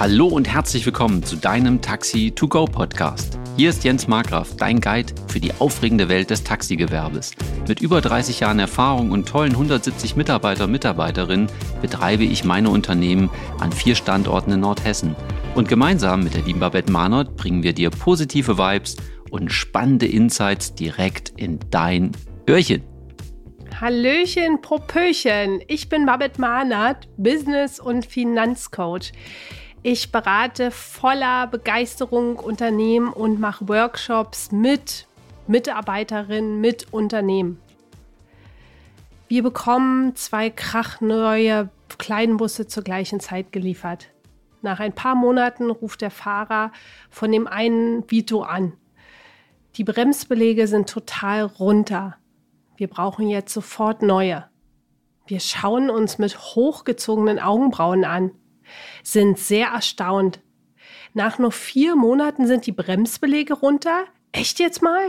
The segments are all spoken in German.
Hallo und herzlich willkommen zu deinem Taxi to Go Podcast. Hier ist Jens Markgraf, dein Guide für die aufregende Welt des Taxigewerbes. Mit über 30 Jahren Erfahrung und tollen 170 Mitarbeiter und Mitarbeiterinnen betreibe ich meine Unternehmen an vier Standorten in Nordhessen. Und gemeinsam mit der lieben Babette Mahnert bringen wir dir positive Vibes und spannende Insights direkt in dein Öhrchen. Hallöchen, Popöchen. Ich bin Babette Mahnert, Business- und Finanzcoach. Ich berate voller Begeisterung Unternehmen und mache Workshops mit Mitarbeiterinnen, mit Unternehmen. Wir bekommen zwei krachneue Kleinbusse zur gleichen Zeit geliefert. Nach ein paar Monaten ruft der Fahrer von dem einen Vito an. Die Bremsbelege sind total runter. Wir brauchen jetzt sofort neue. Wir schauen uns mit hochgezogenen Augenbrauen an sind sehr erstaunt. Nach nur vier Monaten sind die Bremsbelege runter? Echt jetzt mal?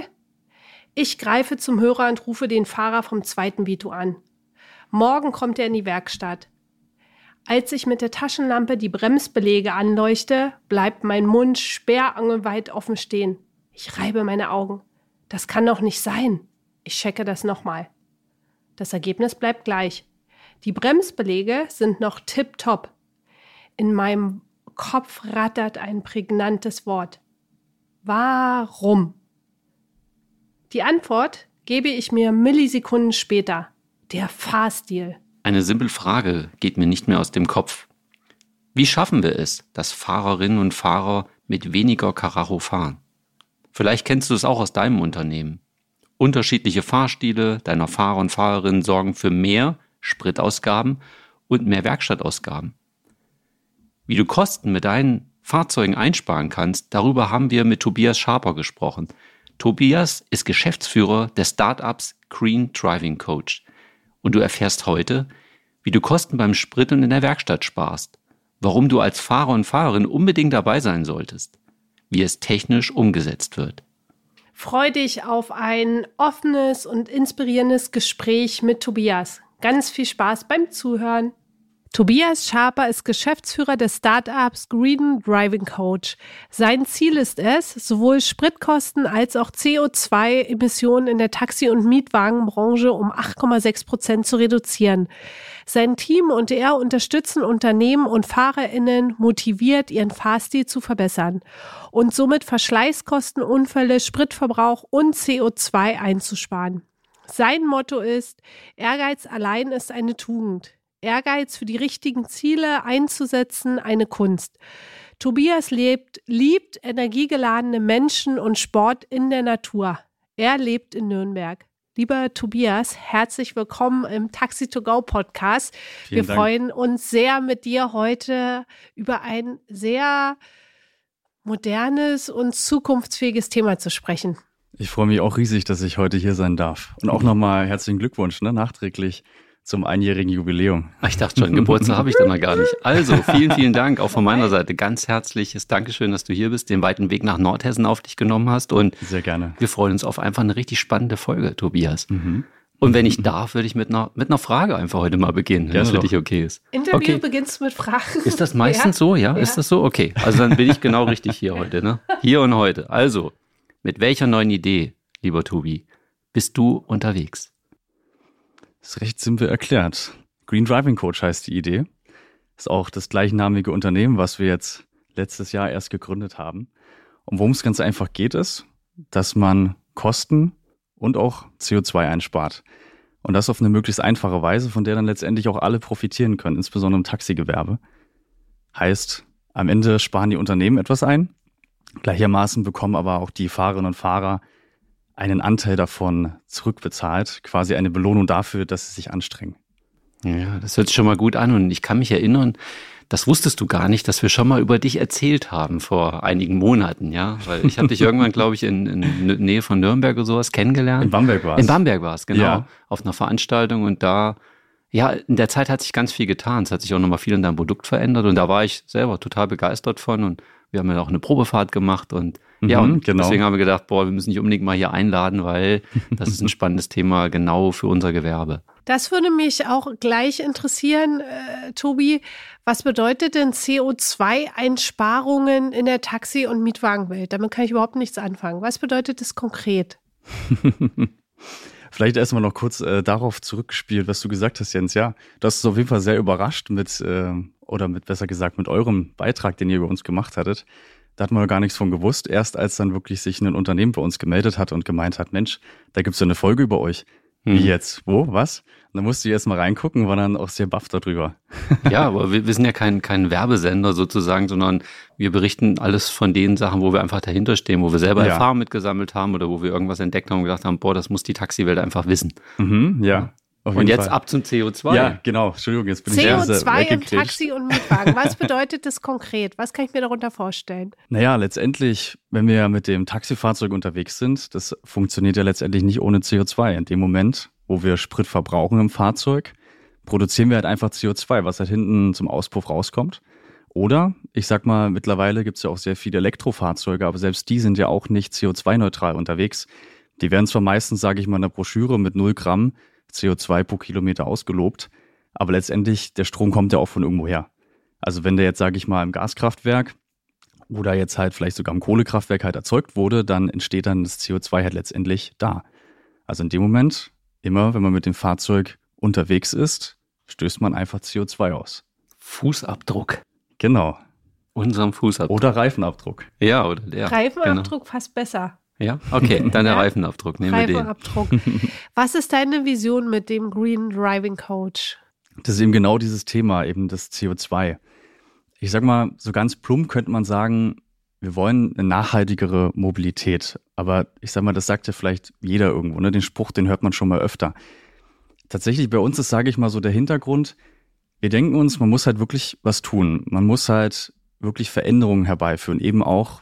Ich greife zum Hörer und rufe den Fahrer vom zweiten Vito an. Morgen kommt er in die Werkstatt. Als ich mit der Taschenlampe die Bremsbelege anleuchte, bleibt mein Mund sperrangelweit offen stehen. Ich reibe meine Augen. Das kann doch nicht sein. Ich checke das nochmal. Das Ergebnis bleibt gleich. Die Bremsbelege sind noch tipptopp. In meinem Kopf rattert ein prägnantes Wort. Warum? Die Antwort gebe ich mir Millisekunden später. Der Fahrstil. Eine simple Frage geht mir nicht mehr aus dem Kopf. Wie schaffen wir es, dass Fahrerinnen und Fahrer mit weniger Karacho fahren? Vielleicht kennst du es auch aus deinem Unternehmen. Unterschiedliche Fahrstile deiner Fahrer und Fahrerinnen sorgen für mehr Spritausgaben und mehr Werkstattausgaben. Wie du Kosten mit deinen Fahrzeugen einsparen kannst, darüber haben wir mit Tobias Schaper gesprochen. Tobias ist Geschäftsführer des Startups Green Driving Coach. Und du erfährst heute, wie du Kosten beim Sprit und in der Werkstatt sparst, warum du als Fahrer und Fahrerin unbedingt dabei sein solltest, wie es technisch umgesetzt wird. Freu dich auf ein offenes und inspirierendes Gespräch mit Tobias. Ganz viel Spaß beim Zuhören. Tobias Schaper ist Geschäftsführer des Startups Green Driving Coach. Sein Ziel ist es, sowohl Spritkosten als auch CO2-Emissionen in der Taxi- und Mietwagenbranche um 8,6 Prozent zu reduzieren. Sein Team und er unterstützen Unternehmen und FahrerInnen motiviert, ihren Fahrstil zu verbessern und somit Verschleißkosten, Unfälle, Spritverbrauch und CO2 einzusparen. Sein Motto ist, Ehrgeiz allein ist eine Tugend. Ehrgeiz für die richtigen Ziele einzusetzen eine Kunst. Tobias lebt, liebt energiegeladene Menschen und Sport in der Natur. Er lebt in Nürnberg. Lieber Tobias, herzlich willkommen im Taxi to Go Podcast. Vielen Wir Dank. freuen uns sehr mit dir heute über ein sehr modernes und zukunftsfähiges Thema zu sprechen. Ich freue mich auch riesig, dass ich heute hier sein darf. Und auch nochmal herzlichen Glückwunsch, ne, nachträglich zum einjährigen Jubiläum. Ich dachte schon, Geburtstag habe ich dann noch gar nicht. Also, vielen, vielen Dank auch von meiner Seite. Ganz herzliches Dankeschön, dass du hier bist, den weiten Weg nach Nordhessen auf dich genommen hast. Und Sehr gerne. Wir freuen uns auf einfach eine richtig spannende Folge, Tobias. Mhm. Und wenn ich darf, würde ich mit einer, mit einer Frage einfach heute mal beginnen, wenn das für dich okay ist. Interview okay. beginnst mit Fragen. Ist das meistens ja? so, ja? ja? Ist das so? Okay. Also dann bin ich genau richtig hier heute, ne? Hier und heute. Also, mit welcher neuen Idee, lieber Tobi, bist du unterwegs? Ist recht simpel erklärt. Green Driving Coach heißt die Idee. Ist auch das gleichnamige Unternehmen, was wir jetzt letztes Jahr erst gegründet haben. Und worum es ganz einfach geht, ist, dass man Kosten und auch CO2 einspart. Und das auf eine möglichst einfache Weise, von der dann letztendlich auch alle profitieren können, insbesondere im Taxigewerbe. Heißt, am Ende sparen die Unternehmen etwas ein. Gleichermaßen bekommen aber auch die Fahrerinnen und Fahrer einen Anteil davon zurückbezahlt, quasi eine Belohnung dafür, dass sie sich anstrengen. Ja, das hört sich schon mal gut an und ich kann mich erinnern, das wusstest du gar nicht, dass wir schon mal über dich erzählt haben vor einigen Monaten, ja? Weil ich habe dich irgendwann, glaube ich, in, in Nähe von Nürnberg oder sowas kennengelernt. In Bamberg war es. In Bamberg war es, genau. Ja. Auf einer Veranstaltung und da, ja, in der Zeit hat sich ganz viel getan. Es hat sich auch nochmal viel in deinem Produkt verändert und da war ich selber total begeistert von und wir haben ja auch eine Probefahrt gemacht und ja, mhm, und genau. deswegen haben wir gedacht, boah, wir müssen dich unbedingt mal hier einladen, weil das ist ein spannendes Thema genau für unser Gewerbe. Das würde mich auch gleich interessieren, äh, Tobi. Was bedeutet denn CO2-Einsparungen in der Taxi- und Mietwagenwelt? Damit kann ich überhaupt nichts anfangen. Was bedeutet das konkret? Vielleicht erstmal noch kurz äh, darauf zurückgespielt, was du gesagt hast, Jens. Ja, du hast uns auf jeden Fall sehr überrascht mit, äh, oder mit besser gesagt, mit eurem Beitrag, den ihr über uns gemacht hattet. Da hat man gar nichts von gewusst. Erst als dann wirklich sich ein Unternehmen bei uns gemeldet hat und gemeint hat, Mensch, da gibt's so eine Folge über euch. Wie hm. jetzt? Wo? Was? Und dann musste ich erst mal reingucken, war dann auch sehr baff darüber. ja, aber wir, wir sind ja kein, kein Werbesender sozusagen, sondern wir berichten alles von den Sachen, wo wir einfach dahinter stehen, wo wir selber ja. Erfahrung mitgesammelt haben oder wo wir irgendwas entdeckt haben und gedacht haben, boah, das muss die Taxiwelt einfach wissen. Mhm, ja. Und jetzt Fall. ab zum CO2. Ja, genau. Entschuldigung, jetzt bin CO2 ich CO2 im Taxi und Mietwagen. Was bedeutet das konkret? Was kann ich mir darunter vorstellen? Naja, letztendlich, wenn wir mit dem Taxifahrzeug unterwegs sind, das funktioniert ja letztendlich nicht ohne CO2. In dem Moment, wo wir Sprit verbrauchen im Fahrzeug, produzieren wir halt einfach CO2, was halt hinten zum Auspuff rauskommt. Oder, ich sag mal, mittlerweile gibt es ja auch sehr viele Elektrofahrzeuge, aber selbst die sind ja auch nicht CO2-neutral unterwegs. Die werden zwar meistens, sage ich mal, in der Broschüre mit 0 Gramm CO2 pro Kilometer ausgelobt. Aber letztendlich, der Strom kommt ja auch von irgendwo her. Also wenn der jetzt, sage ich mal, im Gaskraftwerk oder jetzt halt vielleicht sogar im Kohlekraftwerk halt erzeugt wurde, dann entsteht dann das CO2 halt letztendlich da. Also in dem Moment, immer wenn man mit dem Fahrzeug unterwegs ist, stößt man einfach CO2 aus. Fußabdruck. Genau. Unserem Fußabdruck. Oder Reifenabdruck. Ja, oder der. Reifenabdruck genau. passt besser. Ja, okay, dann der ja? Reifenabdruck. Nehmen Reifenabdruck. Wir den. Was ist deine Vision mit dem Green Driving Coach? Das ist eben genau dieses Thema, eben das CO2. Ich sag mal, so ganz plump könnte man sagen, wir wollen eine nachhaltigere Mobilität. Aber ich sag mal, das sagt ja vielleicht jeder irgendwo, ne? Den Spruch, den hört man schon mal öfter. Tatsächlich bei uns ist, sage ich mal, so der Hintergrund, wir denken uns, man muss halt wirklich was tun. Man muss halt wirklich Veränderungen herbeiführen, eben auch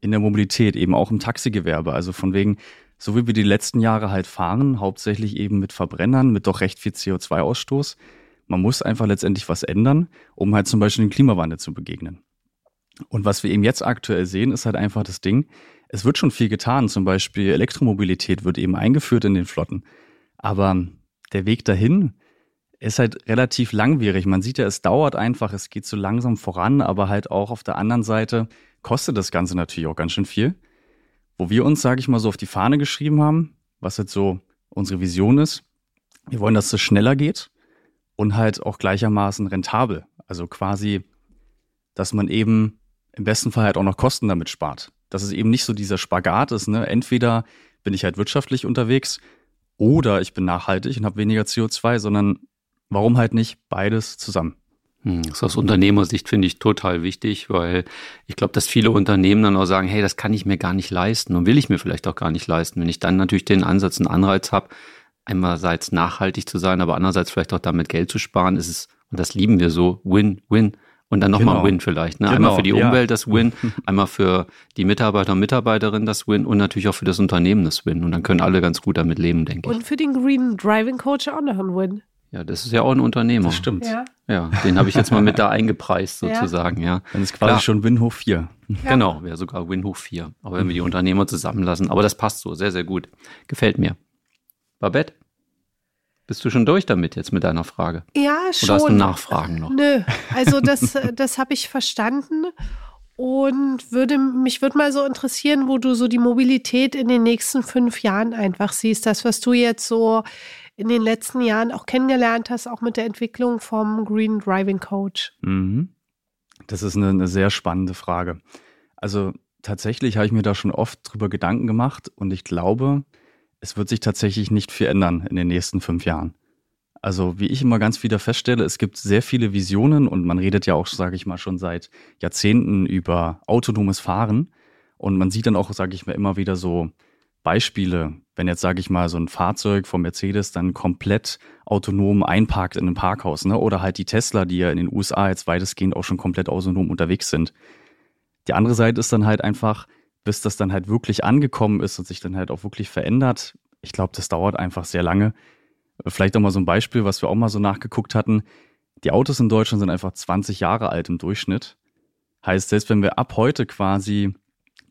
in der Mobilität, eben auch im Taxigewerbe. Also von wegen, so wie wir die letzten Jahre halt fahren, hauptsächlich eben mit Verbrennern, mit doch recht viel CO2-Ausstoß. Man muss einfach letztendlich was ändern, um halt zum Beispiel dem Klimawandel zu begegnen. Und was wir eben jetzt aktuell sehen, ist halt einfach das Ding, es wird schon viel getan. Zum Beispiel Elektromobilität wird eben eingeführt in den Flotten. Aber der Weg dahin ist halt relativ langwierig. Man sieht ja, es dauert einfach, es geht so langsam voran, aber halt auch auf der anderen Seite kostet das Ganze natürlich auch ganz schön viel. Wo wir uns, sage ich mal, so auf die Fahne geschrieben haben, was jetzt so unsere Vision ist, wir wollen, dass es schneller geht und halt auch gleichermaßen rentabel. Also quasi, dass man eben im besten Fall halt auch noch Kosten damit spart. Dass es eben nicht so dieser Spagat ist, ne? Entweder bin ich halt wirtschaftlich unterwegs oder ich bin nachhaltig und habe weniger CO2, sondern warum halt nicht beides zusammen? Hm, das ist aus Unternehmersicht finde ich total wichtig, weil ich glaube, dass viele Unternehmen dann auch sagen, hey, das kann ich mir gar nicht leisten und will ich mir vielleicht auch gar nicht leisten. Wenn ich dann natürlich den Ansatz, einen Anreiz habe, einerseits nachhaltig zu sein, aber andererseits vielleicht auch damit Geld zu sparen, ist es, und das lieben wir so, Win-Win. Und dann nochmal genau. Win vielleicht. Ne? Genau, einmal für die Umwelt ja. das Win, einmal für die Mitarbeiter und Mitarbeiterinnen das Win und natürlich auch für das Unternehmen das Win. Und dann können alle ganz gut damit leben, denke ich. Und für den Green Driving Coach auch noch ein Win. Ja, das ist ja auch ein Unternehmer. Das stimmt. Ja, ja den habe ich jetzt mal mit da eingepreist sozusagen, ja. ja. Dann ist quasi Klar. schon Win hoch 4. Ja. Genau, wäre sogar Win hoch 4. Aber wenn wir die Unternehmer zusammenlassen, aber das passt so, sehr, sehr gut. Gefällt mir. Babette? Bist du schon durch damit jetzt mit deiner Frage? Ja, schon. Oder hast du Nachfragen noch? Nö, also das, das habe ich verstanden und würde mich würde mal so interessieren, wo du so die Mobilität in den nächsten fünf Jahren einfach siehst. Das, was du jetzt so in den letzten Jahren auch kennengelernt hast, auch mit der Entwicklung vom Green Driving Coach? Mhm. Das ist eine, eine sehr spannende Frage. Also tatsächlich habe ich mir da schon oft drüber Gedanken gemacht und ich glaube, es wird sich tatsächlich nicht viel ändern in den nächsten fünf Jahren. Also wie ich immer ganz wieder feststelle, es gibt sehr viele Visionen und man redet ja auch, sage ich mal, schon seit Jahrzehnten über autonomes Fahren. Und man sieht dann auch, sage ich mal, immer wieder so Beispiele, wenn jetzt, sage ich mal, so ein Fahrzeug von Mercedes dann komplett autonom einparkt in einem Parkhaus, ne? oder halt die Tesla, die ja in den USA jetzt weitestgehend auch schon komplett autonom unterwegs sind. Die andere Seite ist dann halt einfach, bis das dann halt wirklich angekommen ist und sich dann halt auch wirklich verändert. Ich glaube, das dauert einfach sehr lange. Vielleicht auch mal so ein Beispiel, was wir auch mal so nachgeguckt hatten. Die Autos in Deutschland sind einfach 20 Jahre alt im Durchschnitt. Heißt, selbst wenn wir ab heute quasi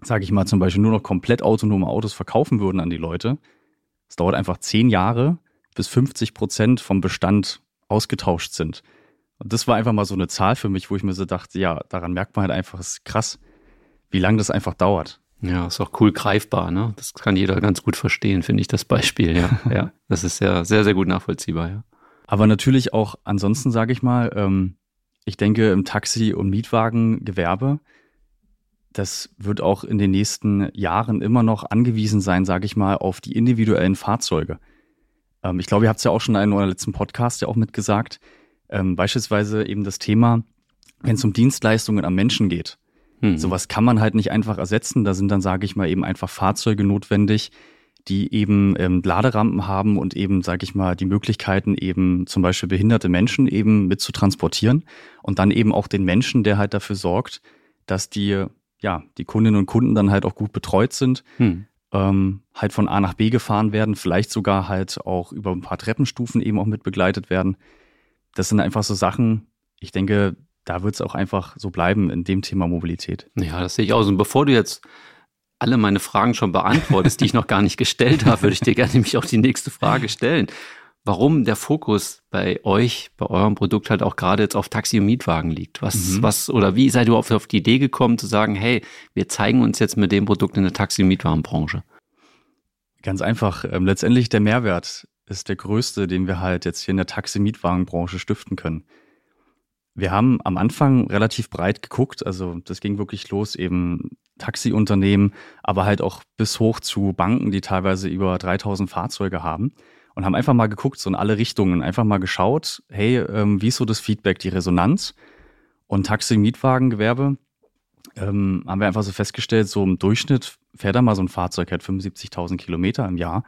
sage ich mal, zum Beispiel nur noch komplett autonome Autos verkaufen würden an die Leute, es dauert einfach zehn Jahre, bis 50 Prozent vom Bestand ausgetauscht sind. Und das war einfach mal so eine Zahl für mich, wo ich mir so dachte, ja, daran merkt man halt einfach, es ist krass, wie lange das einfach dauert. Ja, ist auch cool greifbar, ne? Das kann jeder ganz gut verstehen, finde ich, das Beispiel, ja. ja, das ist ja sehr, sehr gut nachvollziehbar, ja. Aber natürlich auch ansonsten, sage ich mal, ähm, ich denke im Taxi- und Mietwagengewerbe, das wird auch in den nächsten Jahren immer noch angewiesen sein, sage ich mal, auf die individuellen Fahrzeuge. Ähm, ich glaube, ihr habt es ja auch schon in einem eurer letzten Podcast ja auch mitgesagt. Ähm, beispielsweise eben das Thema, wenn es um Dienstleistungen am Menschen geht. Hm. Sowas kann man halt nicht einfach ersetzen. Da sind dann, sage ich mal, eben einfach Fahrzeuge notwendig, die eben ähm, Laderampen haben und eben, sage ich mal, die Möglichkeiten eben zum Beispiel behinderte Menschen eben mit zu transportieren und dann eben auch den Menschen, der halt dafür sorgt, dass die ja die Kundinnen und Kunden dann halt auch gut betreut sind, hm. ähm, halt von A nach B gefahren werden, vielleicht sogar halt auch über ein paar Treppenstufen eben auch mit begleitet werden. Das sind einfach so Sachen. Ich denke, da wird es auch einfach so bleiben in dem Thema Mobilität. Ja, das sehe ich aus. Und bevor du jetzt alle meine Fragen schon beantwortest, die ich noch gar nicht gestellt habe, würde ich dir gerne nämlich auch die nächste Frage stellen. Warum der Fokus bei euch, bei eurem Produkt halt auch gerade jetzt auf Taxi und Mietwagen liegt? Was, mhm. was, oder wie seid ihr auf, auf die Idee gekommen zu sagen, hey, wir zeigen uns jetzt mit dem Produkt in der Taxi- und Mietwagenbranche? Ganz einfach. Ähm, letztendlich der Mehrwert ist der größte, den wir halt jetzt hier in der Taxi- und Mietwagenbranche stiften können. Wir haben am Anfang relativ breit geguckt, also das ging wirklich los, eben Taxiunternehmen, aber halt auch bis hoch zu Banken, die teilweise über 3000 Fahrzeuge haben und haben einfach mal geguckt, so in alle Richtungen, einfach mal geschaut, hey, ähm, wie ist so das Feedback, die Resonanz? Und Taxi-Mietwagengewerbe ähm, haben wir einfach so festgestellt, so im Durchschnitt fährt da mal so ein Fahrzeug halt 75.000 Kilometer im Jahr.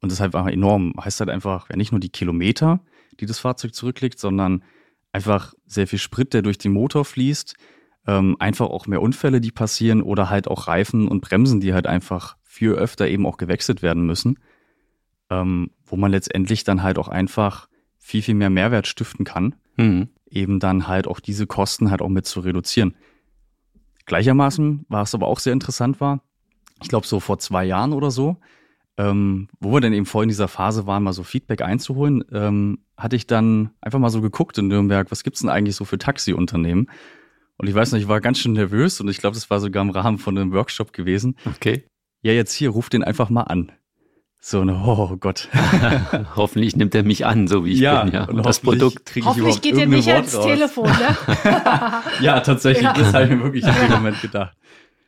Und das ist halt einfach enorm. Heißt halt einfach, ja nicht nur die Kilometer, die das Fahrzeug zurücklegt, sondern einfach sehr viel Sprit, der durch den Motor fließt, ähm, einfach auch mehr Unfälle, die passieren oder halt auch Reifen und Bremsen, die halt einfach viel öfter eben auch gewechselt werden müssen, ähm, wo man letztendlich dann halt auch einfach viel, viel mehr Mehrwert stiften kann, mhm. eben dann halt auch diese Kosten halt auch mit zu reduzieren. Gleichermaßen war es aber auch sehr interessant war, ich glaube so vor zwei Jahren oder so, ähm, wo wir dann eben vorhin in dieser Phase waren, mal so Feedback einzuholen, ähm, hatte ich dann einfach mal so geguckt in Nürnberg, was gibt's denn eigentlich so für Taxiunternehmen? Und ich weiß nicht, ich war ganz schön nervös und ich glaube, das war sogar im Rahmen von einem Workshop gewesen. Okay. Ja, jetzt hier, ruf den einfach mal an. So eine, oh Gott. hoffentlich nimmt er mich an, so wie ich ja, bin. Ja, und, und das Produkt kriege ich Hoffentlich geht er nicht Wort ans raus. Telefon, ne? ja, tatsächlich, ja. das habe ich mir wirklich in dem Moment gedacht.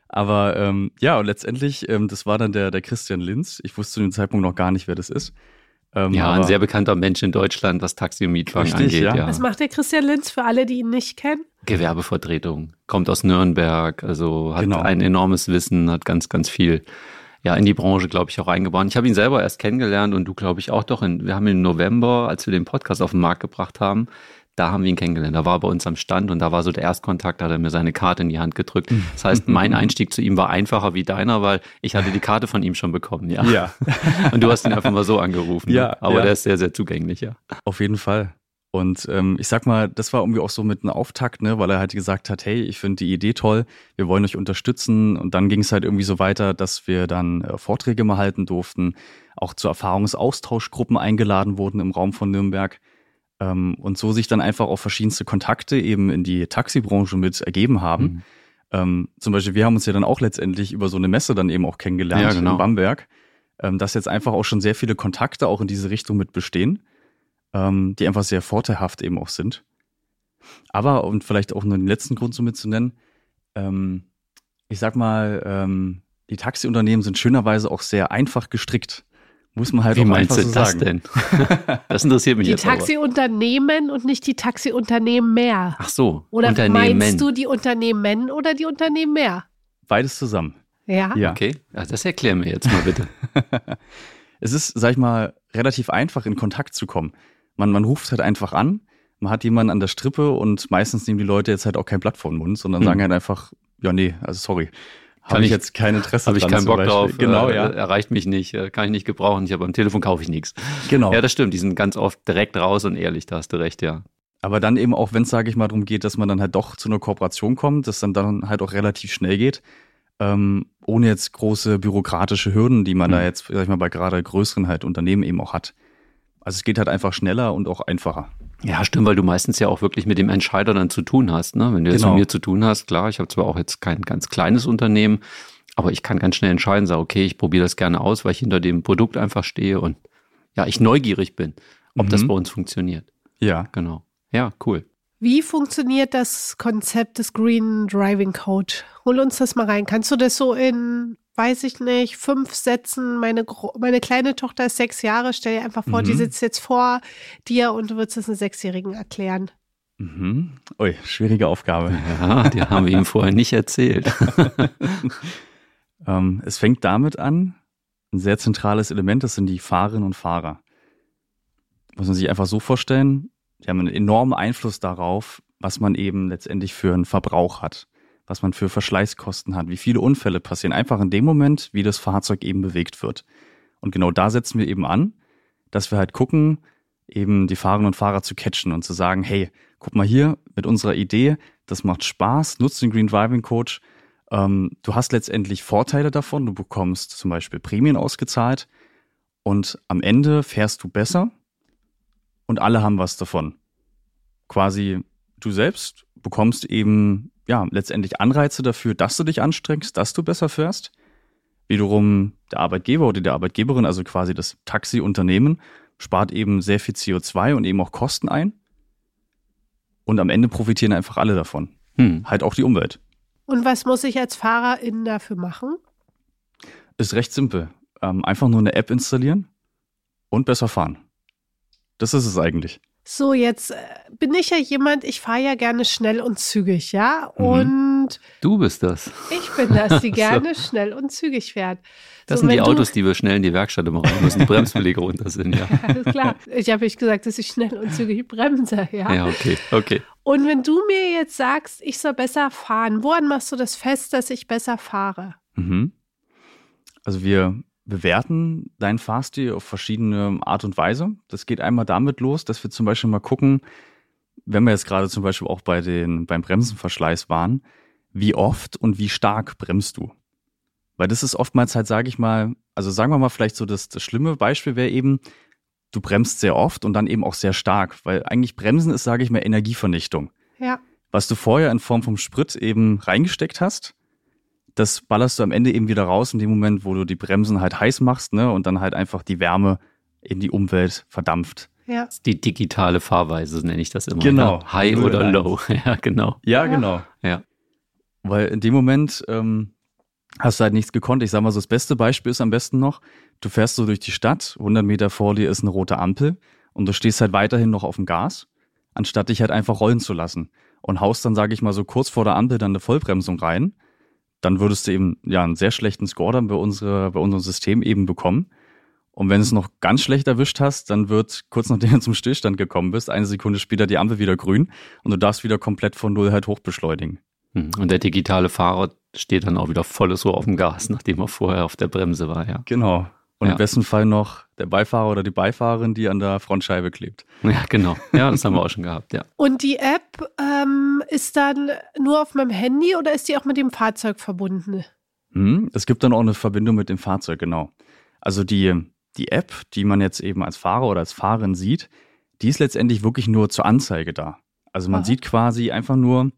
Aber ähm, ja, und letztendlich, ähm, das war dann der, der Christian Linz. Ich wusste zu dem Zeitpunkt noch gar nicht, wer das ist. Ähm, ja, ein sehr bekannter Mensch in Deutschland, was Taxi und Mietwagen richtig, angeht. Ja. ja. Was macht der Christian Linz für alle, die ihn nicht kennen? Gewerbevertretung, kommt aus Nürnberg, also hat genau. ein enormes Wissen, hat ganz, ganz viel ja in die Branche, glaube ich, auch eingebaut. Ich habe ihn selber erst kennengelernt und du, glaube ich, auch doch. In, wir haben ihn im November, als wir den Podcast auf den Markt gebracht haben, da haben wir ihn kennengelernt. Da war er bei uns am Stand und da war so der Erstkontakt, da hat er mir seine Karte in die Hand gedrückt. Das heißt, mein Einstieg zu ihm war einfacher wie deiner, weil ich hatte die Karte von ihm schon bekommen, ja. Ja. Und du hast ihn einfach mal so angerufen. Ja. Ne? Aber ja. der ist sehr, sehr zugänglich, ja. Auf jeden Fall. Und ähm, ich sag mal, das war irgendwie auch so mit einem Auftakt, ne, weil er halt gesagt hat, hey, ich finde die Idee toll, wir wollen euch unterstützen. Und dann ging es halt irgendwie so weiter, dass wir dann äh, Vorträge mal halten durften, auch zu Erfahrungsaustauschgruppen eingeladen wurden im Raum von Nürnberg. Ähm, und so sich dann einfach auch verschiedenste Kontakte eben in die Taxibranche mit ergeben haben. Mhm. Ähm, zum Beispiel, wir haben uns ja dann auch letztendlich über so eine Messe dann eben auch kennengelernt ja, genau. in Bamberg, ähm, dass jetzt einfach auch schon sehr viele Kontakte auch in diese Richtung mit bestehen, ähm, die einfach sehr vorteilhaft eben auch sind. Aber, und vielleicht auch nur den letzten Grund so mitzunennen, ähm, ich sag mal, ähm, die Taxiunternehmen sind schönerweise auch sehr einfach gestrickt. Muss man halt Wie auch meinst einfach du so das sagen. denn? das interessiert mich Die jetzt. aber. Taxiunternehmen und nicht die Taxiunternehmen mehr. Ach so, Oder Unternehmen. meinst du die Unternehmen oder die Unternehmen mehr? Beides zusammen. Ja. Ja. Okay, ja, das erklär mir jetzt mal bitte. es ist, sag ich mal, relativ einfach in Kontakt zu kommen. Man, man ruft halt einfach an, man hat jemanden an der Strippe und meistens nehmen die Leute jetzt halt auch kein Blatt vor den Mund, sondern Hm. sagen halt einfach, ja, nee, also sorry. Habe ich jetzt kein Interesse Habe ich keinen Bock Beispiel. drauf. Genau, äh, ja. Erreicht mich nicht, äh, kann ich nicht gebrauchen. Ich habe am Telefon kaufe ich nichts. Genau. Ja, das stimmt. Die sind ganz oft direkt raus und ehrlich, da hast du recht, ja. Aber dann eben auch, wenn es, sage ich mal, darum geht, dass man dann halt doch zu einer Kooperation kommt, dass dann dann halt auch relativ schnell geht, ähm, ohne jetzt große bürokratische Hürden, die man Mhm. da jetzt, sag ich mal, bei gerade größeren halt Unternehmen eben auch hat. Also es geht halt einfach schneller und auch einfacher. Ja, stimmt, weil du meistens ja auch wirklich mit dem Entscheider dann zu tun hast. Ne? Wenn du jetzt Genau. mit mir zu tun hast, klar, ich habe zwar auch jetzt kein ganz kleines Unternehmen, aber ich kann ganz schnell entscheiden, sage, okay, ich probiere das gerne aus, weil ich hinter dem Produkt einfach stehe und ja, ich neugierig bin, ob das Mhm. bei uns funktioniert. Ja. Genau. Ja, cool. Wie funktioniert das Konzept des Green Driving Coach? Hol uns das mal rein. Kannst du das so in, weiß ich nicht, fünf Sätzen? Meine, meine kleine Tochter ist sechs Jahre. Stell dir einfach vor, die Mhm. sitzt jetzt vor dir und du würdest es einem Sechsjährigen erklären. Mhm. Ui, schwierige Aufgabe. Ja, die haben wir ihm vorher nicht erzählt. Ähm, es fängt damit an, ein sehr zentrales Element, das sind die Fahrerinnen und Fahrer. Muss man sich einfach so vorstellen, die haben einen enormen Einfluss darauf, was man eben letztendlich für einen Verbrauch hat, was man für Verschleißkosten hat, wie viele Unfälle passieren, einfach in dem Moment, wie das Fahrzeug eben bewegt wird. Und genau da setzen wir eben an, dass wir halt gucken, eben die Fahrerinnen und Fahrer zu catchen und zu sagen, hey, guck mal hier mit unserer Idee, das macht Spaß, nutzt den Green Driving Coach, ähm, du hast letztendlich Vorteile davon. Du bekommst zum Beispiel Prämien ausgezahlt und am Ende fährst du besser und alle haben was davon. Quasi du selbst bekommst eben ja letztendlich Anreize dafür, dass du dich anstrengst, dass du besser fährst. Wiederum der Arbeitgeber oder die Arbeitgeberin, also quasi das Taxiunternehmen, spart eben sehr viel CO2 und eben auch Kosten ein. Und am Ende profitieren einfach alle davon. Hm. Halt auch die Umwelt. Und was muss ich als Fahrerin dafür machen? Ist recht simpel. Ähm, einfach nur eine App installieren und besser fahren. Das ist es eigentlich. So, jetzt äh, bin ich ja jemand, ich fahre ja gerne schnell und zügig, ja? Mhm. Und Du bist das. ich bin das, die gerne schnell und zügig fährt. Das So, sind die Autos, die wir schnell in die Werkstatt immer rein müssen, die Bremsbeläge runter sind, ja. Alles klar. Ich habe nicht gesagt, dass ich schnell und zügig bremse, ja? Ja, okay, okay. Und wenn du mir jetzt sagst, ich soll besser fahren, woran machst du das fest, dass ich besser fahre? Mhm. Also wir bewerten deinen Fahrstil auf verschiedene Art und Weise. Das geht einmal damit los, dass wir zum Beispiel mal gucken, wenn wir jetzt gerade zum Beispiel auch bei den, beim Bremsenverschleiß waren, wie oft und wie stark bremst du? Weil das ist oftmals halt, sage ich mal, also sagen wir mal vielleicht so, das, das schlimme Beispiel wäre eben, du bremst sehr oft und dann eben auch sehr stark, weil eigentlich Bremsen ist, sage ich mal, Energievernichtung Ja. was du vorher in Form vom Sprit eben reingesteckt hast, das ballerst du am Ende eben wieder raus in dem Moment, wo du die Bremsen halt heiß machst, ne, und dann halt einfach die Wärme in die Umwelt verdampft. Ja. Die digitale Fahrweise nenne ich das immer. Genau. Ja. High Null oder low. Ja, genau. Ja, Ja. genau. Ja. Weil in dem Moment ähm, hast du halt nichts gekonnt. Ich sag mal so, das beste Beispiel ist am besten noch, du fährst so durch die Stadt, 100 Meter vor dir ist eine rote Ampel und du stehst halt weiterhin noch auf dem Gas, anstatt dich halt einfach rollen zu lassen und haust dann, sage ich mal, so kurz vor der Ampel dann eine Vollbremsung rein, dann würdest du eben ja einen sehr schlechten Score dann bei, unsere, bei unserem System eben bekommen. Und wenn du es noch ganz schlecht erwischt hast, dann wird kurz nachdem du zum Stillstand gekommen bist, eine Sekunde später die Ampel wieder grün und du darfst wieder komplett von Null halt hochbeschleunigen. Hm. Und der digitale Fahrer steht dann auch wieder volles Rohr auf dem Gas, nachdem er vorher auf der Bremse war, ja. Genau. Und Ja. im besten Fall noch der Beifahrer oder die Beifahrerin, die an der Frontscheibe klebt. Ja, genau. Ja, das haben wir auch schon gehabt, ja. Und die App ähm, ist dann nur auf meinem Handy oder ist die auch mit dem Fahrzeug verbunden? Hm, Es gibt dann auch eine Verbindung mit dem Fahrzeug, genau. Also die, die App, die man jetzt eben als Fahrer oder als Fahrerin sieht, die ist letztendlich wirklich nur zur Anzeige da. Also man Aha. sieht quasi einfach nur,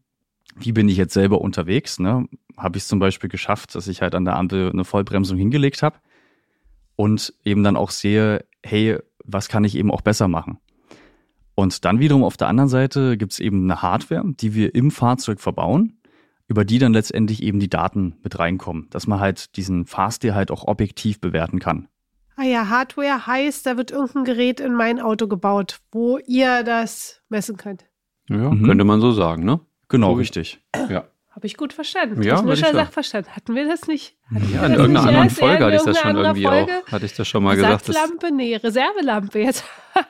wie bin ich jetzt selber unterwegs. Ne? Habe ich es zum Beispiel geschafft, dass ich halt an der Ampel eine Vollbremsung hingelegt habe und eben dann auch sehe, hey, was kann ich eben auch besser machen? Und dann wiederum auf der anderen Seite gibt es eben eine Hardware, die wir im Fahrzeug verbauen, über die dann letztendlich eben die Daten mit reinkommen, dass man halt diesen Fahrstil halt auch objektiv bewerten kann. Ah ja, Hardware heißt, da wird irgendein Gerät in mein Auto gebaut, wo ihr das messen könnt. Ja, Mhm. könnte man so sagen, ne? Genau, Cool. richtig. Ja. Habe ich gut verstanden. Ja, Technischer. Sachverstand. Hatten wir das nicht? Hatten Ja, in irgendeiner anderen erst? Folge hatte ich das schon irgendwie anderen auch, hatte ich das schon mal gesagt. Das, Ersatzlampe? Nee, Reservelampe jetzt.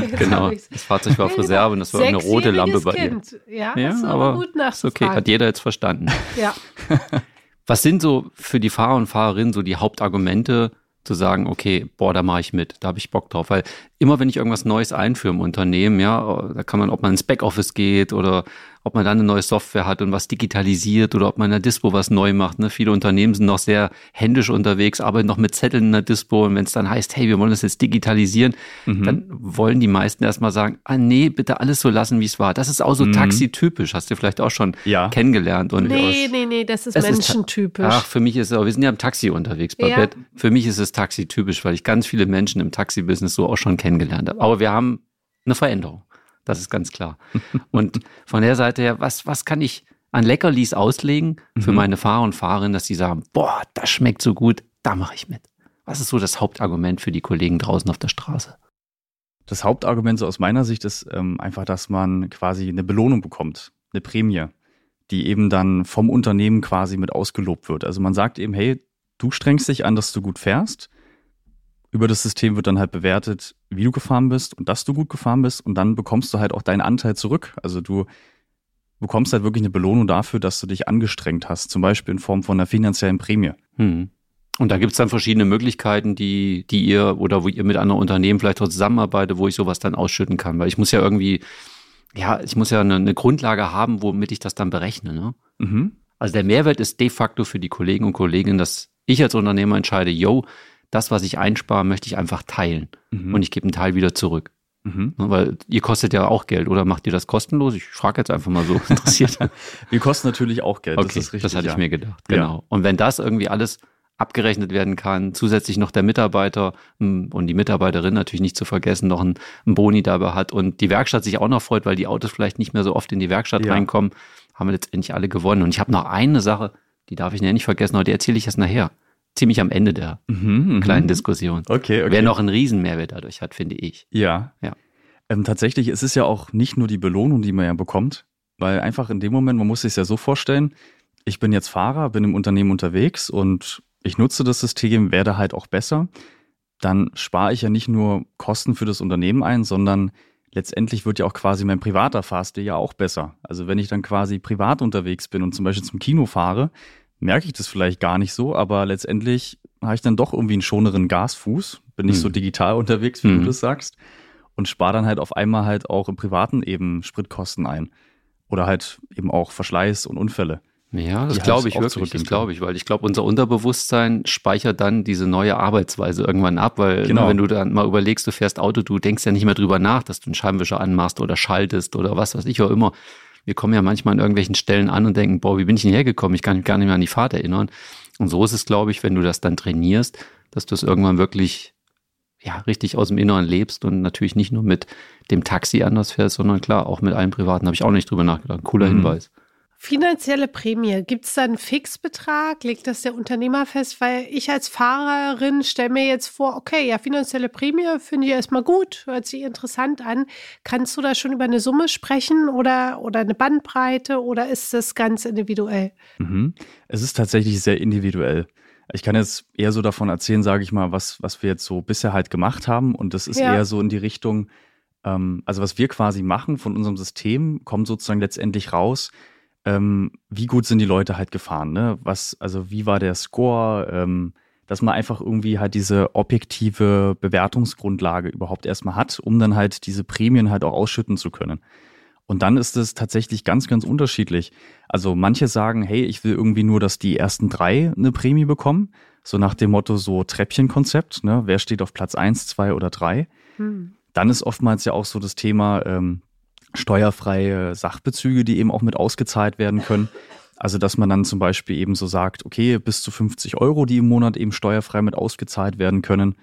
Jetzt genau, das Fahrzeug war auf Ja, Reserve und das war eine rote Lampe bei dir. Ja, Ja, du aber gut Ist okay, hat jeder jetzt verstanden. Ja. Was sind so für die Fahrer und Fahrerinnen so die Hauptargumente, zu sagen, okay, boah, da mache ich mit, da habe ich Bock drauf? Weil immer wenn ich irgendwas Neues einführe im Unternehmen, ja, da kann man, ob man ins Backoffice geht oder ob man dann eine neue Software hat und was digitalisiert oder ob man in der Dispo was neu macht. Ne? Viele Unternehmen sind noch sehr händisch unterwegs, arbeiten noch mit Zetteln in der Dispo und wenn es dann heißt, hey, wir wollen das jetzt digitalisieren, mhm. dann wollen die meisten erstmal sagen, ah nee, bitte alles so lassen, wie es war. Das ist auch so mhm. taxitypisch, hast du vielleicht auch schon ja. kennengelernt. Und nee, aus, nee, nee, das ist menschentypisch. Ist, ach, für mich ist es, wir sind ja im Taxi unterwegs, Babette. Ja. Für mich ist es taxitypisch, weil ich ganz viele Menschen im Taxi-Business so auch schon kennengelernt habe. Aber wir haben eine Veränderung. Das ist ganz klar. Und von der Seite her, was, was kann ich an Leckerlis auslegen für mhm. meine Fahrer und Fahrerinnen, dass sie sagen, boah, das schmeckt so gut, da mache ich mit. Was ist so das Hauptargument für die Kollegen draußen auf der Straße? Das Hauptargument so aus meiner Sicht ist ähm, einfach, dass man quasi eine Belohnung bekommt, eine Prämie, die eben dann vom Unternehmen quasi mit ausgelobt wird. Also man sagt eben, hey, du strengst dich an, dass du gut fährst über das System wird dann halt bewertet, wie du gefahren bist und dass du gut gefahren bist und dann bekommst du halt auch deinen Anteil zurück. Also du bekommst halt wirklich eine Belohnung dafür, dass du dich angestrengt hast, zum Beispiel in Form von einer finanziellen Prämie. Hm. Und da gibt's dann verschiedene Möglichkeiten, die, die ihr oder wo ihr mit anderen Unternehmen vielleicht auch zusammenarbeitet, wo ich sowas dann ausschütten kann. Weil ich muss ja irgendwie, ja, ich muss ja eine, eine Grundlage haben, womit ich das dann berechne. Ne? Mhm. Also der Mehrwert ist de facto für die Kollegen und Kolleginnen, dass ich als Unternehmer entscheide, yo, das, was ich einspare, möchte ich einfach teilen. Mhm. Und ich gebe einen Teil wieder zurück. Mhm. Weil ihr kostet ja auch Geld, oder macht ihr das kostenlos? Ich frage jetzt einfach mal so interessiert. Wir kosten natürlich auch Geld, okay, das ist richtig. Das hatte ja. ich mir gedacht, genau. Ja. Und wenn das irgendwie alles abgerechnet werden kann, zusätzlich noch der Mitarbeiter hm, und die Mitarbeiterin natürlich nicht zu vergessen, noch einen, einen Boni dabei hat und die Werkstatt sich auch noch freut, weil die Autos vielleicht nicht mehr so oft in die Werkstatt ja. reinkommen, haben wir letztendlich alle gewonnen. Und ich habe noch eine Sache, die darf ich nicht vergessen, aber die erzähle ich erst nachher ziemlich am Ende der mhm, mhm, kleinen Diskussion. Okay, okay. Wer noch einen Riesenmehrwert dadurch hat, finde ich. Ja. Ja. Ähm, tatsächlich ist es ja auch nicht nur die Belohnung, die man ja bekommt, weil einfach in dem Moment, man muss sich ja so vorstellen, ich bin jetzt Fahrer, bin im Unternehmen unterwegs und ich nutze das System, werde halt auch besser. Dann spare ich ja nicht nur Kosten für das Unternehmen ein, sondern letztendlich wird ja auch quasi mein privater Fahrstil ja auch besser. Also wenn ich dann quasi privat unterwegs bin und zum Beispiel zum Kino fahre, merke ich das vielleicht gar nicht so, aber letztendlich habe ich dann doch irgendwie einen schoneren Gasfuß, bin nicht hm. so digital unterwegs, wie hm. du das sagst, und spare dann halt auf einmal halt auch im Privaten eben Spritkosten ein. Oder halt eben auch Verschleiß und Unfälle. Ja, das glaube ich wirklich, das glaube ich, weil ich glaube, unser Unterbewusstsein speichert dann diese neue Arbeitsweise irgendwann ab, weil genau. wenn du dann mal überlegst, du fährst Auto, du denkst ja nicht mehr drüber nach, dass du einen Scheibenwischer anmachst oder schaltest oder was weiß ich auch immer wir kommen ja manchmal an irgendwelchen Stellen an und denken, boah, wie bin ich denn hergekommen? Ich kann mich gar nicht mehr an die Fahrt erinnern. Und so ist es, glaube ich, wenn du das dann trainierst, dass du es irgendwann wirklich ja, richtig aus dem Inneren lebst und natürlich nicht nur mit dem Taxi anders fährst, sondern klar, auch mit allen Privaten. Habe ich auch nicht drüber nachgedacht. Cooler mhm. Hinweis. Finanzielle Prämie, gibt es da einen Fixbetrag? Legt das der Unternehmer fest? Weil ich als Fahrerin stelle mir jetzt vor, okay, ja, finanzielle Prämie finde ich erstmal gut, hört sich interessant an. Kannst du da schon über eine Summe sprechen oder, oder eine Bandbreite oder ist das ganz individuell? Mhm. Es ist tatsächlich sehr individuell. Ich kann jetzt eher so davon erzählen, sage ich mal, was, was wir jetzt so bisher halt gemacht haben. Und das ist ja. eher so in die Richtung, ähm, also was wir quasi machen von unserem System, kommt sozusagen letztendlich raus, ähm, wie gut sind die Leute halt gefahren, ne? Was, also wie war der Score, ähm, dass man einfach irgendwie halt diese objektive Bewertungsgrundlage überhaupt erstmal hat, um dann halt diese Prämien halt auch ausschütten zu können. Und dann ist es tatsächlich ganz, ganz unterschiedlich. Also manche sagen, hey, ich will irgendwie nur, dass die ersten drei eine Prämie bekommen. So nach dem Motto so Treppchenkonzept, ne? Wer steht auf Platz eins, zwei oder drei? Hm. Dann ist oftmals ja auch so das Thema, ähm, steuerfreie Sachbezüge, die eben auch mit ausgezahlt werden können. Also, dass man dann zum Beispiel eben so sagt, okay, bis zu 50 Euro, die im Monat eben steuerfrei mit ausgezahlt werden können.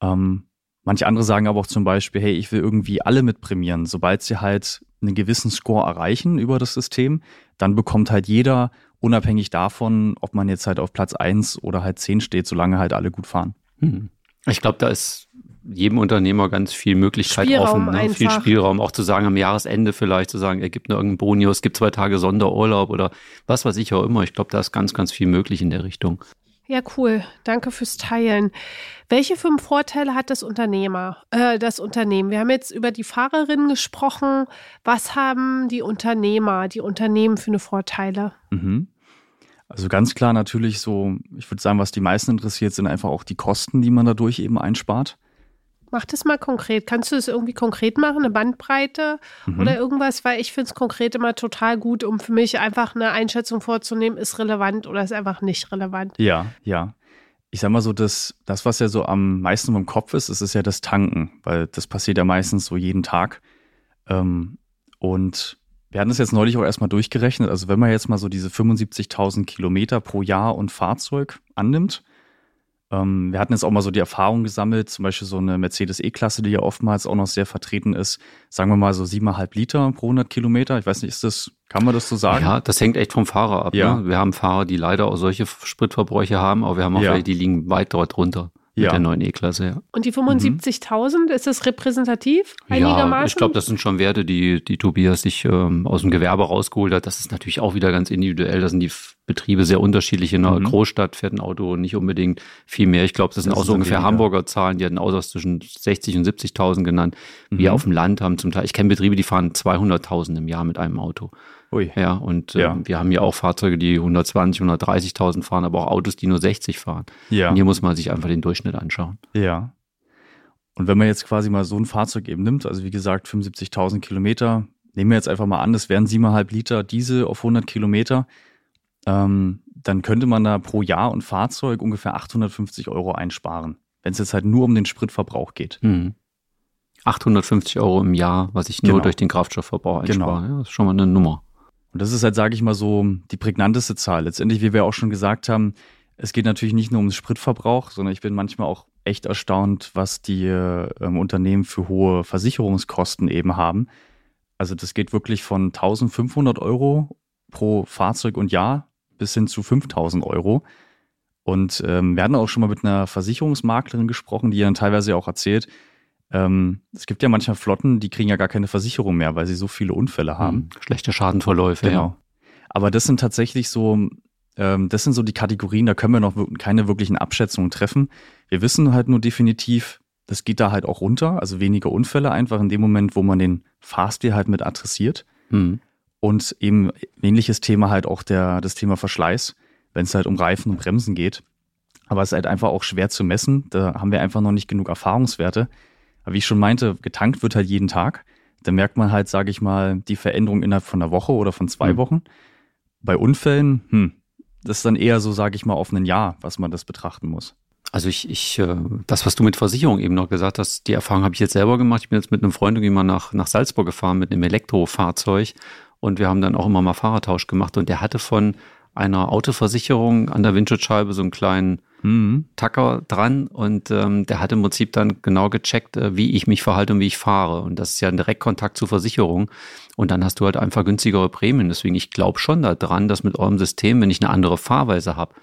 Ähm, manche andere sagen aber auch zum Beispiel, hey, ich will irgendwie alle mit prämieren. Sobald sie halt einen gewissen Score erreichen über das System, dann bekommt halt jeder, unabhängig davon, ob man jetzt halt auf Platz eins oder halt zehn steht, solange halt alle gut fahren. Hm. Ich glaube, da ist jedem Unternehmer ganz viel Möglichkeit Spielraum offen, ne? viel Spielraum, auch zu sagen am Jahresende vielleicht zu sagen, er gibt nur irgendeinen Boni, es gibt zwei Tage Sonderurlaub oder was weiß ich auch immer. Ich glaube, da ist ganz, ganz viel möglich in der Richtung. Ja, cool. Danke fürs Teilen. Welche fünf Vorteile hat das Unternehmer, äh, das Unternehmen? Wir haben jetzt über die Fahrerinnen gesprochen. Was haben die Unternehmer, die Unternehmen für eine Vorteile? Mhm. Also ganz klar natürlich so, ich würde sagen, was die meisten interessiert, sind einfach auch die Kosten, die man dadurch eben einspart. Mach das mal konkret. Kannst du es irgendwie konkret machen, eine Bandbreite mhm. oder irgendwas? Weil ich finde es konkret immer total gut, um für mich einfach eine Einschätzung vorzunehmen, ist relevant oder ist einfach nicht relevant. Ja, ja. Ich sag mal so, das, das, was ja so am meisten im Kopf ist, ist, ist ja das Tanken, weil das passiert ja meistens so jeden Tag. Ähm, und wir hatten das jetzt neulich auch erstmal durchgerechnet. Also wenn man jetzt mal so diese 75.000 Kilometer pro Jahr und Fahrzeug annimmt, ähm, wir hatten jetzt auch mal so die Erfahrung gesammelt, zum Beispiel so eine Mercedes E-Klasse, die ja oftmals auch noch sehr vertreten ist, sagen wir mal so 7,5 Liter pro 100 Kilometer. Ich weiß nicht, ist das, kann man das so sagen? Ja, das hängt echt vom Fahrer ab. Ja. Ne? Wir haben Fahrer, die leider auch solche Spritverbräuche haben, aber wir haben auch ja. welche, die liegen weit dort drunter mit ja. der neuen E-Klasse. Ja. Und die 75.000, mhm. ist das repräsentativ einigermaßen? Ja, ich glaube, das sind schon Werte, die, die Tobias sich ähm, aus dem Gewerbe rausgeholt hat. Das ist natürlich auch wieder ganz individuell. Da sind die Betriebe sehr unterschiedlich. In einer mhm. Großstadt fährt ein Auto nicht unbedingt viel mehr. Ich glaube, das sind das auch so ungefähr weniger. Hamburger Zahlen. Die hatten auch was zwischen 60 und 70.000 genannt. Mhm. Wir auf dem Land haben zum Teil, ich kenne Betriebe, die fahren 200.000 im Jahr mit einem Auto. Ui. Ja, und äh, ja. wir haben ja auch Fahrzeuge, die 120, 130.000 fahren, aber auch Autos, die nur 60 fahren. Ja. Und hier muss man sich einfach den Durchschnitt anschauen. Ja. Und wenn man jetzt quasi mal so ein Fahrzeug eben nimmt, also wie gesagt 75.000 Kilometer, nehmen wir jetzt einfach mal an, das wären 7,5 Liter Diesel auf 100 Kilometer, ähm, dann könnte man da pro Jahr und Fahrzeug ungefähr 850 Euro einsparen, wenn es jetzt halt nur um den Spritverbrauch geht. Mhm. 850 Euro im Jahr, was ich nur genau. durch den Kraftstoffverbrauch einspare. Genau. Ja, das ist schon mal eine Nummer. Und das ist halt, sage ich mal so, die prägnanteste Zahl. Letztendlich, wie wir auch schon gesagt haben, es geht natürlich nicht nur um den Spritverbrauch, sondern ich bin manchmal auch echt erstaunt, was die ähm, Unternehmen für hohe Versicherungskosten eben haben. Also das geht wirklich von 1500 Euro pro Fahrzeug und Jahr bis hin zu 5000 Euro. Und ähm, wir hatten auch schon mal mit einer Versicherungsmaklerin gesprochen, die dann teilweise auch erzählt, ähm, es gibt ja manchmal Flotten, die kriegen ja gar keine Versicherung mehr, weil sie so viele Unfälle haben. Hm, schlechte Schadenverläufe, genau. Ja. Aber das sind tatsächlich so, ähm, das sind so die Kategorien, da können wir noch keine wirklichen Abschätzungen treffen. Wir wissen halt nur definitiv, das geht da halt auch runter, also weniger Unfälle einfach in dem Moment, wo man den Fahrstil halt mit adressiert. Mhm. Und eben ähnliches Thema halt auch der, das Thema Verschleiß, wenn es halt um Reifen und Bremsen geht. Aber es ist halt einfach auch schwer zu messen. Da haben wir einfach noch nicht genug Erfahrungswerte. Aber wie ich schon meinte, getankt wird halt jeden Tag. Da merkt man halt, sage ich mal, die Veränderung innerhalb von einer Woche oder von zwei mhm. Wochen. Bei Unfällen, hm, das ist dann eher so, sage ich mal, auf ein Jahr, was man das betrachten muss. Also ich, ich, äh, das, was du mit Versicherung eben noch gesagt hast, die Erfahrung habe ich jetzt selber gemacht. Ich bin jetzt mit einem Freund irgendwie mal nach, nach Salzburg gefahren mit einem Elektrofahrzeug und wir haben dann auch immer mal Fahrertausch gemacht und der hatte von einer Autoversicherung an der Windschutzscheibe so einen kleinen mhm. Tacker dran und ähm, der hat im Prinzip dann genau gecheckt, äh, wie ich mich verhalte und wie ich fahre. Und das ist ja ein Direktkontakt zur Versicherung. Und dann hast du halt einfach günstigere Prämien. Deswegen, ich glaube schon daran, dass mit eurem System, wenn ich eine andere Fahrweise habe,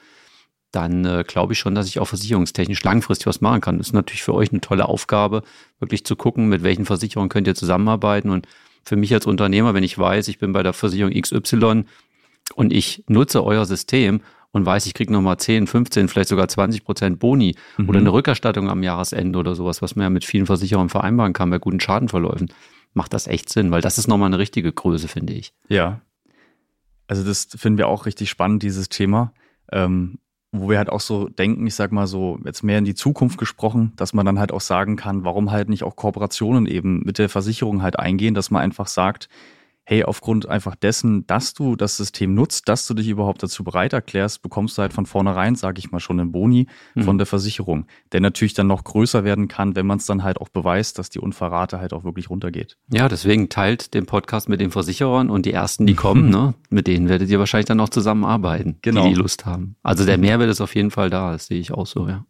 dann äh, glaube ich schon, dass ich auch versicherungstechnisch langfristig was machen kann. Das ist natürlich für euch eine tolle Aufgabe, wirklich zu gucken, mit welchen Versicherungen könnt ihr zusammenarbeiten. Und für mich als Unternehmer, wenn ich weiß, ich bin bei der Versicherung XY, und ich nutze euer System und weiß, ich kriege nochmal 10, 15, vielleicht sogar 20 Prozent Boni mhm. oder eine Rückerstattung am Jahresende oder sowas, was man ja mit vielen Versicherern vereinbaren kann bei guten Schadenverläufen, macht das echt Sinn, weil das ist nochmal eine richtige Größe, finde ich. Ja. Also das finden wir auch richtig spannend, dieses Thema. Ähm, wo wir halt auch so denken, ich sag mal so, jetzt mehr in die Zukunft gesprochen, dass man dann halt auch sagen kann, warum halt nicht auch Kooperationen eben mit der Versicherung halt eingehen, dass man einfach sagt, hey, aufgrund einfach dessen, dass du das System nutzt, dass du dich überhaupt dazu bereit erklärst, bekommst du halt von vornherein, sage ich mal, schon einen Boni mhm. von der Versicherung, der natürlich dann noch größer werden kann, wenn man es dann halt auch beweist, dass die Unfallrate halt auch wirklich runtergeht. Ja, deswegen teilt den Podcast mit den Versicherern und die ersten, die kommen, ne, mit denen werdet ihr wahrscheinlich dann auch zusammenarbeiten, genau. die die Lust haben. Also der Mehrwert ist auf jeden Fall da, das sehe ich auch so, ja.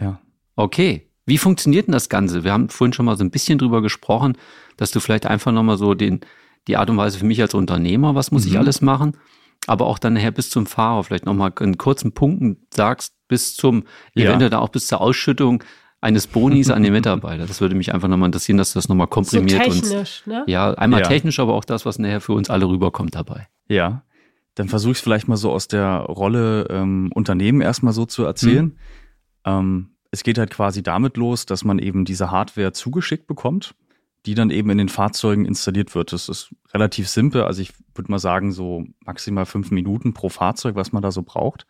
Ja. Okay. Wie funktioniert denn das Ganze? Wir haben vorhin schon mal so ein bisschen drüber gesprochen dass du vielleicht einfach nochmal so den, die Art und Weise für mich als Unternehmer, was muss mhm. ich alles machen, aber auch dann nachher bis zum Fahrer vielleicht nochmal in kurzen Punkten sagst, bis zum, ja. eventuell auch bis zur Ausschüttung eines Bonis an den Mitarbeiter. Das würde mich einfach nochmal interessieren, dass du das nochmal komprimiert so technisch, uns, ne? Ja, einmal ja. technisch, aber auch das, was nachher für uns alle rüberkommt dabei. Ja. Dann versuche ich es vielleicht mal so aus der Rolle ähm, Unternehmen erstmal so zu erzählen. Mhm. Ähm, es geht halt quasi damit los, dass man eben diese Hardware zugeschickt bekommt die dann eben in den Fahrzeugen installiert wird. Das ist relativ simpel. Also ich würde mal sagen, so maximal fünf Minuten pro Fahrzeug, was man da so braucht.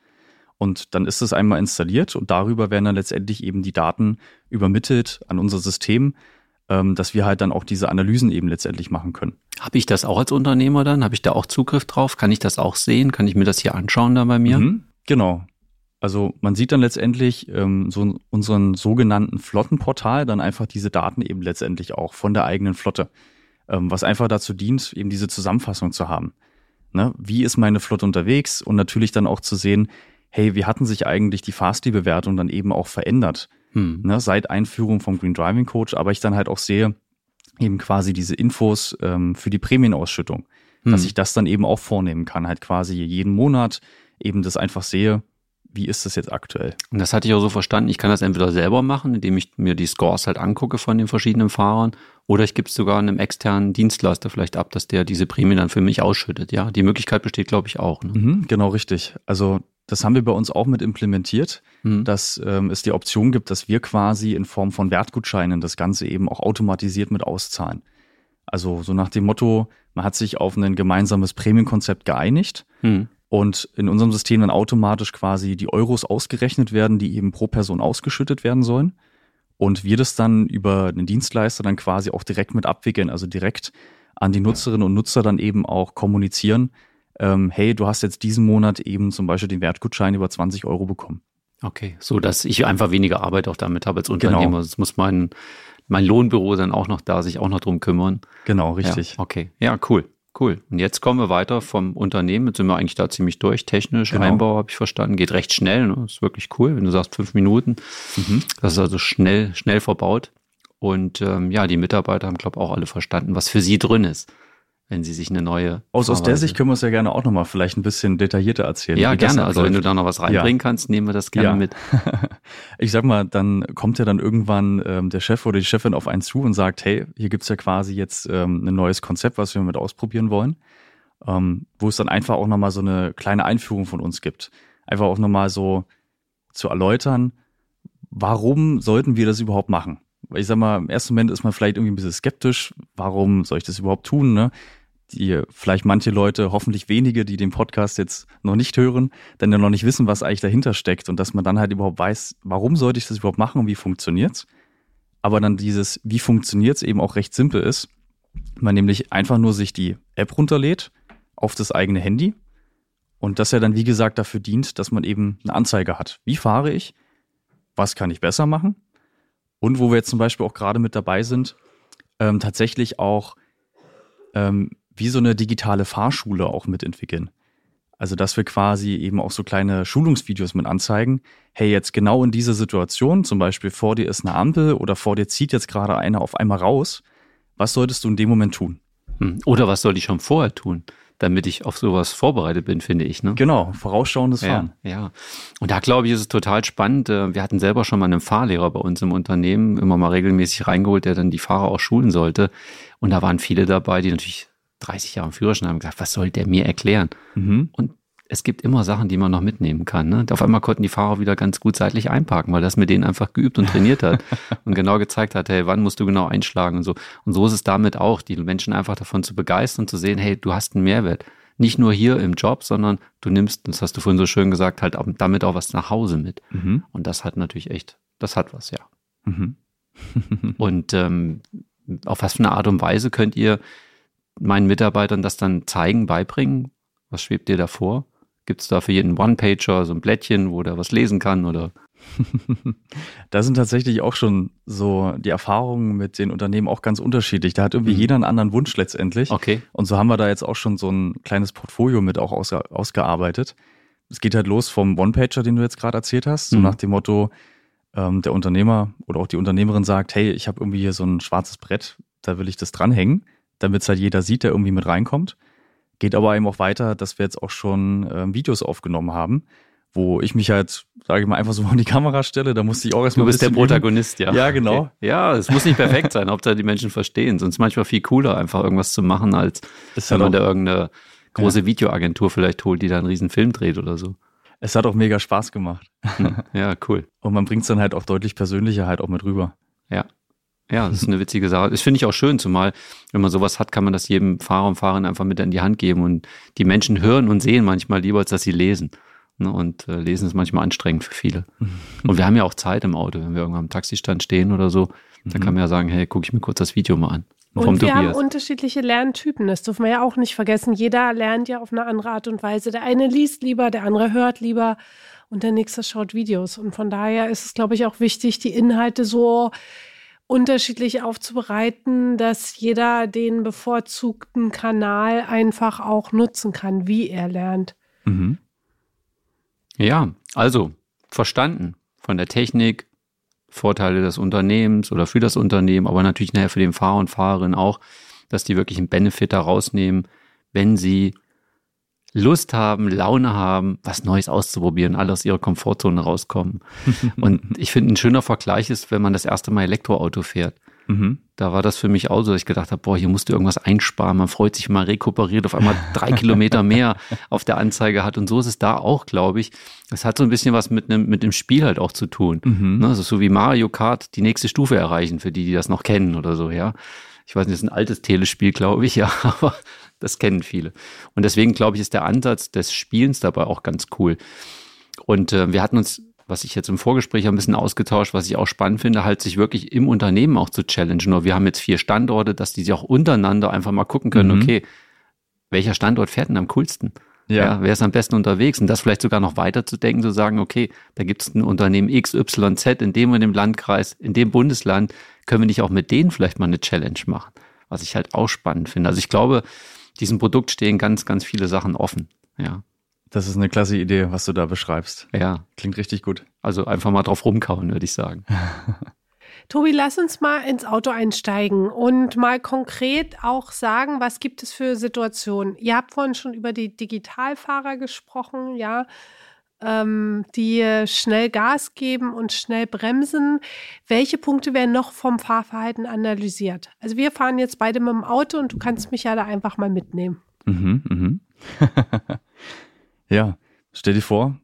Und dann ist es einmal installiert und darüber werden dann letztendlich eben die Daten übermittelt an unser System, ähm, dass wir halt dann auch diese Analysen eben letztendlich machen können. Habe ich das auch als Unternehmer dann? Habe ich da auch Zugriff drauf? Kann ich das auch sehen? Kann ich mir das hier anschauen dann bei mir? Mhm, genau. Also man sieht dann letztendlich ähm, so unseren sogenannten Flottenportal dann einfach diese Daten eben letztendlich auch von der eigenen Flotte, ähm, was einfach dazu dient, eben diese Zusammenfassung zu haben. Ne? Wie ist meine Flotte unterwegs und natürlich dann auch zu sehen, hey, wie hatten sich eigentlich die Fastly-Bewertung dann eben auch verändert? Hm. Ne? Seit Einführung vom Green Driving Coach, aber ich dann halt auch sehe, eben quasi diese Infos ähm, für die Prämienausschüttung, hm. dass ich das dann eben auch vornehmen kann, halt quasi jeden Monat eben das einfach sehe, wie ist das jetzt aktuell? Und das hatte ich auch so verstanden, ich kann das entweder selber machen, indem ich mir die Scores halt angucke von den verschiedenen Fahrern, oder ich gebe es sogar einem externen Dienstleister vielleicht ab, dass der diese Prämie dann für mich ausschüttet. Ja, die Möglichkeit besteht, glaube ich, auch. Ne? Mhm, genau, richtig. Also das haben wir bei uns auch mit implementiert, mhm. dass ähm, es die Option gibt, dass wir quasi in Form von Wertgutscheinen das Ganze eben auch automatisiert mit auszahlen. Also so nach dem Motto, man hat sich auf ein gemeinsames Prämienkonzept geeinigt mhm und in unserem System dann automatisch quasi die Euros ausgerechnet werden, die eben pro Person ausgeschüttet werden sollen. Und wir das dann über einen Dienstleister dann quasi auch direkt mit abwickeln, also direkt an die Nutzerinnen und Nutzer dann eben auch kommunizieren, ähm, hey, du hast jetzt diesen Monat eben zum Beispiel den Wertgutschein über 20 Euro bekommen. Okay, so dass ich einfach weniger Arbeit auch damit habe als Unternehmer. Genau. Das muss mein, mein Lohnbüro dann auch noch da sich auch noch drum kümmern. Genau, richtig. Ja, okay, ja, cool. Cool. Und jetzt kommen wir weiter vom Unternehmen. Jetzt sind wir eigentlich da ziemlich durch. Technisch, genau. Einbau habe ich verstanden. Geht recht schnell. Ne? Ist wirklich cool, wenn du sagst fünf Minuten. Mhm. Das ist also schnell, schnell verbaut. Und ähm, ja, die Mitarbeiter haben, glaube ich, auch alle verstanden, was für sie drin ist wenn sie sich eine neue. Aus, aus der Sicht können wir es ja gerne auch nochmal vielleicht ein bisschen detaillierter erzählen. Ja, gerne. Also wenn du da noch was reinbringen ja. kannst, nehmen wir das gerne ja. mit. ich sag mal, dann kommt ja dann irgendwann ähm, der Chef oder die Chefin auf einen zu und sagt, hey, hier gibt's ja quasi jetzt ähm, ein neues Konzept, was wir mit ausprobieren wollen. Ähm, wo es dann einfach auch nochmal so eine kleine Einführung von uns gibt. Einfach auch nochmal so zu erläutern, warum sollten wir das überhaupt machen? ich sag mal, im ersten Moment ist man vielleicht irgendwie ein bisschen skeptisch. Warum soll ich das überhaupt tun? Ne? Die vielleicht manche Leute, hoffentlich wenige, die den Podcast jetzt noch nicht hören, dann ja noch nicht wissen, was eigentlich dahinter steckt und dass man dann halt überhaupt weiß, warum sollte ich das überhaupt machen und wie funktioniert's. Aber dann dieses, wie funktioniert's eben auch recht simpel ist. Man nämlich einfach nur sich die App runterlädt auf das eigene Handy und das ja dann, wie gesagt, dafür dient, dass man eben eine Anzeige hat. Wie fahre ich? Was kann ich besser machen? Und wo wir jetzt zum Beispiel auch gerade mit dabei sind, ähm, tatsächlich auch ähm, wie so eine digitale Fahrschule auch mitentwickeln. Also, dass wir quasi eben auch so kleine Schulungsvideos mit anzeigen. Hey, jetzt genau in dieser Situation, zum Beispiel vor dir ist eine Ampel oder vor dir zieht jetzt gerade einer auf einmal raus. Was solltest du in dem Moment tun? Hm. Oder was soll ich schon vorher tun? damit ich auf sowas vorbereitet bin, finde ich. Ne? Genau, vorausschauendes Fahren. Ja, ja. Und da glaube ich, ist es total spannend. Äh, wir hatten selber schon mal einen Fahrlehrer bei uns im Unternehmen, immer mal regelmäßig reingeholt, der dann die Fahrer auch schulen sollte. Und da waren viele dabei, die natürlich 30 Jahre Führerschein haben gesagt, was soll der mir erklären? Mhm. Und es gibt immer Sachen, die man noch mitnehmen kann. Ne? Auf einmal konnten die Fahrer wieder ganz gut seitlich einparken, weil das mit denen einfach geübt und trainiert hat und genau gezeigt hat, hey, wann musst du genau einschlagen und so. Und so ist es damit auch, die Menschen einfach davon zu begeistern, zu sehen, hey, du hast einen Mehrwert. Nicht nur hier im Job, sondern du nimmst, das hast du vorhin so schön gesagt, halt damit auch was nach Hause mit. Mhm. Und das hat natürlich echt, das hat was, ja. Mhm. und ähm, auf was für eine Art und Weise könnt ihr meinen Mitarbeitern das dann zeigen, beibringen? Was schwebt dir da vor? Gibt es da für jeden One-Pager so ein Blättchen, wo der was lesen kann oder? da sind tatsächlich auch schon so die Erfahrungen mit den Unternehmen auch ganz unterschiedlich. Da hat irgendwie mhm. jeder einen anderen Wunsch letztendlich. Okay. Und so haben wir da jetzt auch schon so ein kleines Portfolio mit auch aus, ausgearbeitet. Es geht halt los vom One-Pager, den du jetzt gerade erzählt hast, so mhm. nach dem Motto, ähm, der Unternehmer oder auch die Unternehmerin sagt, hey, ich habe irgendwie hier so ein schwarzes Brett, da will ich das dranhängen damit es halt jeder sieht, der irgendwie mit reinkommt. Geht aber eben auch weiter, dass wir jetzt auch schon ähm, Videos aufgenommen haben, wo ich mich halt, sage ich mal, einfach so vor die Kamera stelle. Da musste ich auch erstmal. Du bist der Protagonist, üben. ja. Ja, genau. Okay. Ja, es muss nicht perfekt sein, Hauptsache die Menschen verstehen. Sonst manchmal viel cooler, einfach irgendwas zu machen, als ist wenn man da irgendeine große ja. Videoagentur vielleicht holt, die da einen riesen Film dreht oder so. Es hat auch mega Spaß gemacht. Ja, cool. Und man bringt es dann halt auch deutlich persönlicher halt auch mit rüber. Ja. Ja, das ist eine witzige Sache. Das finde ich auch schön, zumal, wenn man sowas hat, kann man das jedem Fahrer und Fahrerin einfach mit in die Hand geben. Und die Menschen hören und sehen manchmal lieber, als dass sie lesen. Ne? Und äh, lesen ist manchmal anstrengend für viele. und wir haben ja auch Zeit im Auto, wenn wir irgendwann am Taxistand stehen oder so, dann kann man ja sagen, hey, gucke ich mir kurz das Video mal an. Und wir Tobias. haben unterschiedliche Lerntypen, das dürfen wir ja auch nicht vergessen. Jeder lernt ja auf eine andere Art und Weise. Der eine liest lieber, der andere hört lieber und der nächste schaut Videos. Und von daher ist es, glaube ich, auch wichtig, die Inhalte so unterschiedlich aufzubereiten, dass jeder den bevorzugten Kanal einfach auch nutzen kann, wie er lernt. Mhm. Ja, also verstanden von der Technik, Vorteile des Unternehmens oder für das Unternehmen, aber natürlich nachher für den Fahrer und Fahrerin auch, dass die wirklich einen Benefit da rausnehmen, wenn sie Lust haben, Laune haben, was Neues auszuprobieren, alle aus ihrer Komfortzone rauskommen. und ich finde, ein schöner Vergleich ist, wenn man das erste Mal Elektroauto fährt. Mhm. Da war das für mich auch so, dass ich gedacht habe, boah, hier musst du irgendwas einsparen. Man freut sich mal, rekuperiert, auf einmal drei Kilometer mehr auf der Anzeige hat. Und so ist es da auch, glaube ich. Es hat so ein bisschen was mit, einem, mit dem Spiel halt auch zu tun. Mhm. Ne, also so wie Mario Kart die nächste Stufe erreichen, für die, die das noch kennen oder so, ja. Ich weiß nicht, das ist ein altes Telespiel, glaube ich, ja, aber das kennen viele. Und deswegen, glaube ich, ist der Ansatz des Spielens dabei auch ganz cool. Und äh, wir hatten uns was ich jetzt im Vorgespräch ein bisschen ausgetauscht, was ich auch spannend finde, halt sich wirklich im Unternehmen auch zu challengen. Nur wir haben jetzt vier Standorte, dass die sich auch untereinander einfach mal gucken können, mhm. okay, welcher Standort fährt denn am coolsten? Ja. ja. wer ist am besten unterwegs? Und das vielleicht sogar noch weiter zu denken, zu sagen, okay, da gibt es ein Unternehmen XYZ in dem und dem Landkreis, in dem Bundesland, können wir nicht auch mit denen vielleicht mal eine Challenge machen? Was ich halt auch spannend finde. Also ich glaube, diesem Produkt stehen ganz, ganz viele Sachen offen. Ja. Das ist eine klasse Idee, was du da beschreibst. Ja. Klingt richtig gut. Also einfach mal drauf rumkauen, würde ich sagen. Tobi, lass uns mal ins Auto einsteigen und mal konkret auch sagen, was gibt es für Situationen? Ihr habt vorhin schon über die Digitalfahrer gesprochen, ja, ähm, die schnell Gas geben und schnell bremsen. Welche Punkte werden noch vom Fahrverhalten analysiert? Also wir fahren jetzt beide mit dem Auto und du kannst mich ja da einfach mal mitnehmen. Mhm, mhm. Ja, stell dir vor,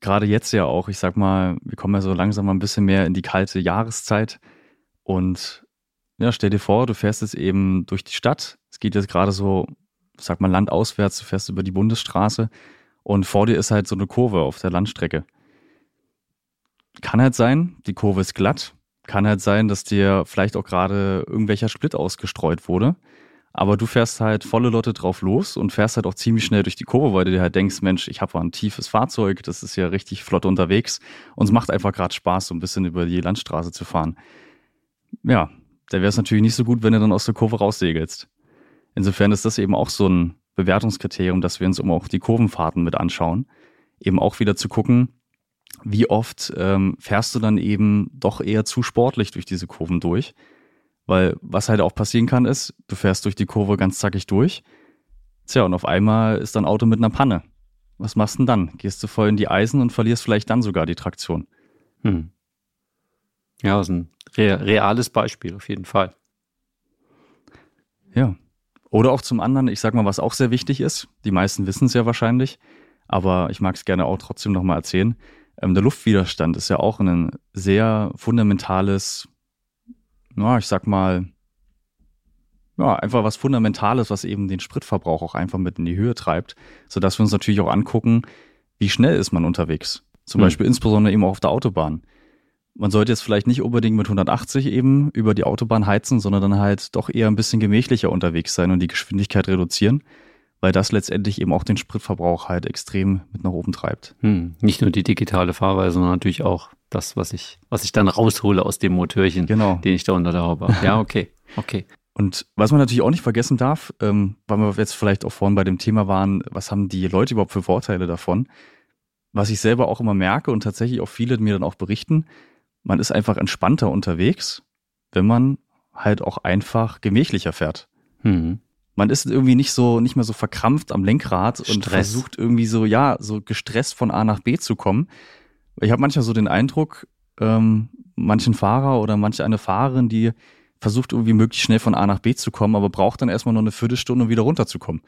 gerade jetzt ja auch, ich sag mal, wir kommen ja so langsam mal ein bisschen mehr in die kalte Jahreszeit und ja, stell dir vor, du fährst jetzt eben durch die Stadt. Es geht jetzt gerade so, sag mal, landauswärts, du fährst über die Bundesstraße und vor dir ist halt so eine Kurve auf der Landstrecke. Kann halt sein, die Kurve ist glatt. Kann halt sein, dass dir vielleicht auch gerade irgendwelcher Split ausgestreut wurde. Aber du fährst halt volle Lotte drauf los und fährst halt auch ziemlich schnell durch die Kurve, weil du dir halt denkst, Mensch, ich habe ein tiefes Fahrzeug, das ist ja richtig flott unterwegs und es macht einfach gerade Spaß, so ein bisschen über die Landstraße zu fahren. Ja, da wäre es natürlich nicht so gut, wenn du dann aus der Kurve raussegelst. Insofern ist das eben auch so ein Bewertungskriterium, dass wir uns immer auch die Kurvenfahrten mit anschauen. Eben auch wieder zu gucken, wie oft ähm, fährst du dann eben doch eher zu sportlich durch diese Kurven durch weil was halt auch passieren kann, ist, du fährst durch die Kurve ganz zackig durch. Tja, und auf einmal ist dein Auto mit einer Panne. Was machst du denn dann? Gehst du voll in die Eisen und verlierst vielleicht dann sogar die Traktion. Hm. Ja, das ist ein reales Beispiel auf jeden Fall. Ja. Oder auch zum anderen, ich sag mal, was auch sehr wichtig ist, die meisten wissen es ja wahrscheinlich, aber ich mag es gerne auch trotzdem nochmal erzählen. Ähm, der Luftwiderstand ist ja auch ein sehr fundamentales ja, ich sag mal, ja, einfach was Fundamentales, was eben den Spritverbrauch auch einfach mit in die Höhe treibt, sodass wir uns natürlich auch angucken, wie schnell ist man unterwegs. Zum hm. Beispiel insbesondere eben auch auf der Autobahn. Man sollte jetzt vielleicht nicht unbedingt mit 180 eben über die Autobahn heizen, sondern dann halt doch eher ein bisschen gemächlicher unterwegs sein und die Geschwindigkeit reduzieren, weil das letztendlich eben auch den Spritverbrauch halt extrem mit nach oben treibt. Hm. Nicht nur die digitale Fahrweise, sondern natürlich auch das, was ich, was ich dann raushole aus dem Motörchen, genau. den ich da unter der Haube habe. Ja, okay, okay. Und was man natürlich auch nicht vergessen darf, ähm, weil wir jetzt vielleicht auch vorhin bei dem Thema waren, was haben die Leute überhaupt für Vorteile davon? Was ich selber auch immer merke und tatsächlich auch viele mir dann auch berichten, man ist einfach entspannter unterwegs, wenn man halt auch einfach gemächlicher fährt. Mhm. Man ist irgendwie nicht so, nicht mehr so verkrampft am Lenkrad Stress. und versucht irgendwie so, ja, so gestresst von A nach B zu kommen, ich habe manchmal so den Eindruck, ähm, manchen Fahrer oder manche eine Fahrerin, die versucht irgendwie möglichst schnell von A nach B zu kommen, aber braucht dann erstmal noch eine Viertelstunde, um wieder runterzukommen,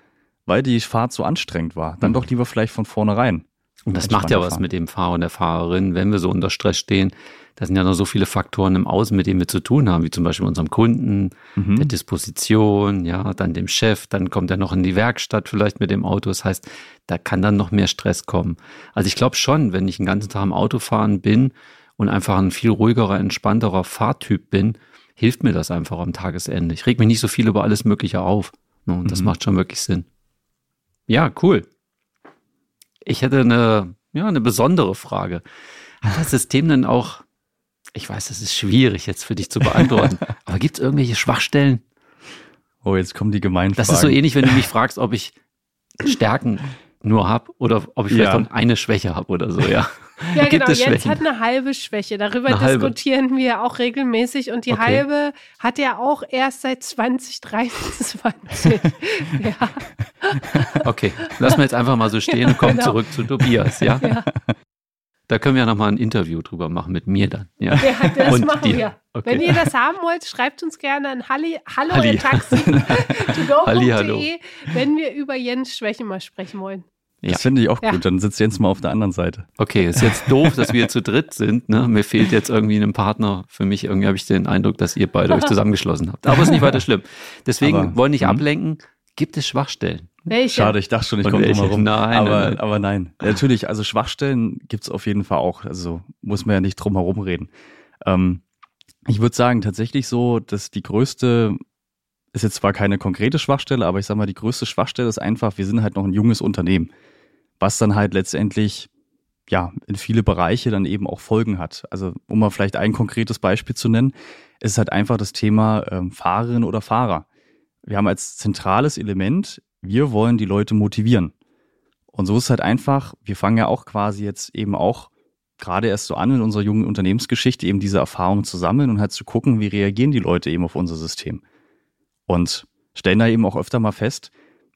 weil die Fahrt so anstrengend war. Dann mhm. doch lieber vielleicht von vornherein. Und das macht ja was fahren. mit dem Fahrer und der Fahrerin, wenn wir so unter Stress stehen. Da sind ja noch so viele Faktoren im Außen, mit denen wir zu tun haben, wie zum Beispiel unserem Kunden, mhm. der Disposition, ja, dann dem Chef, dann kommt er noch in die Werkstatt vielleicht mit dem Auto. Das heißt, da kann dann noch mehr Stress kommen. Also ich glaube schon, wenn ich den ganzen Tag im Auto fahren bin und einfach ein viel ruhigerer, entspannterer Fahrtyp bin, hilft mir das einfach am Tagesende. Ich reg mich nicht so viel über alles Mögliche auf. Und das mhm. macht schon wirklich Sinn. Ja, cool. Ich hätte eine, ja, eine besondere Frage. Hat das System denn auch, ich weiß, das ist schwierig jetzt für dich zu beantworten, aber gibt es irgendwelche Schwachstellen? Oh, jetzt kommen die gemeinen Das ist so ähnlich, wenn du mich fragst, ob ich Stärken nur habe oder ob ich vielleicht ja. eine Schwäche habe oder so, ja. Ja, genau. Jens hat eine halbe Schwäche. Darüber eine diskutieren halbe. wir auch regelmäßig. Und die okay. halbe hat er auch erst seit 2023. ja. Okay, lassen wir jetzt einfach mal so stehen und kommen genau. zurück zu Tobias, ja? ja. Da können wir ja nochmal ein Interview drüber machen mit mir dann. Ja, ja das und machen dir. wir. Okay. Wenn ihr das haben wollt, schreibt uns gerne an Halli, hallo Halli. taxi wenn wir über Jens Schwächen mal sprechen wollen. Ja. Das finde ich auch ja. gut. Dann sitzt Jens mal auf der anderen Seite. Okay, ist jetzt doof, dass wir zu dritt sind. Ne? Mir fehlt jetzt irgendwie ein Partner. Für mich irgendwie habe ich den Eindruck, dass ihr beide euch zusammengeschlossen habt. Aber ist nicht weiter schlimm. Deswegen aber, wollen nicht hm? ablenken. Gibt es Schwachstellen? Welche? Schade, ich dachte schon, ich komme drum herum. Nein, aber, nein, nein. aber nein. Natürlich, also Schwachstellen gibt es auf jeden Fall auch. Also muss man ja nicht drum herum reden. Ähm, ich würde sagen, tatsächlich so, dass die größte ist jetzt zwar keine konkrete Schwachstelle, aber ich sag mal, die größte Schwachstelle ist einfach, wir sind halt noch ein junges Unternehmen was dann halt letztendlich ja in viele Bereiche dann eben auch Folgen hat. Also um mal vielleicht ein konkretes Beispiel zu nennen, ist halt einfach das Thema ähm, Fahrerin oder Fahrer. Wir haben als zentrales Element, wir wollen die Leute motivieren. Und so ist halt einfach, wir fangen ja auch quasi jetzt eben auch gerade erst so an in unserer jungen Unternehmensgeschichte, eben diese Erfahrungen zu sammeln und halt zu gucken, wie reagieren die Leute eben auf unser System. Und stellen da eben auch öfter mal fest,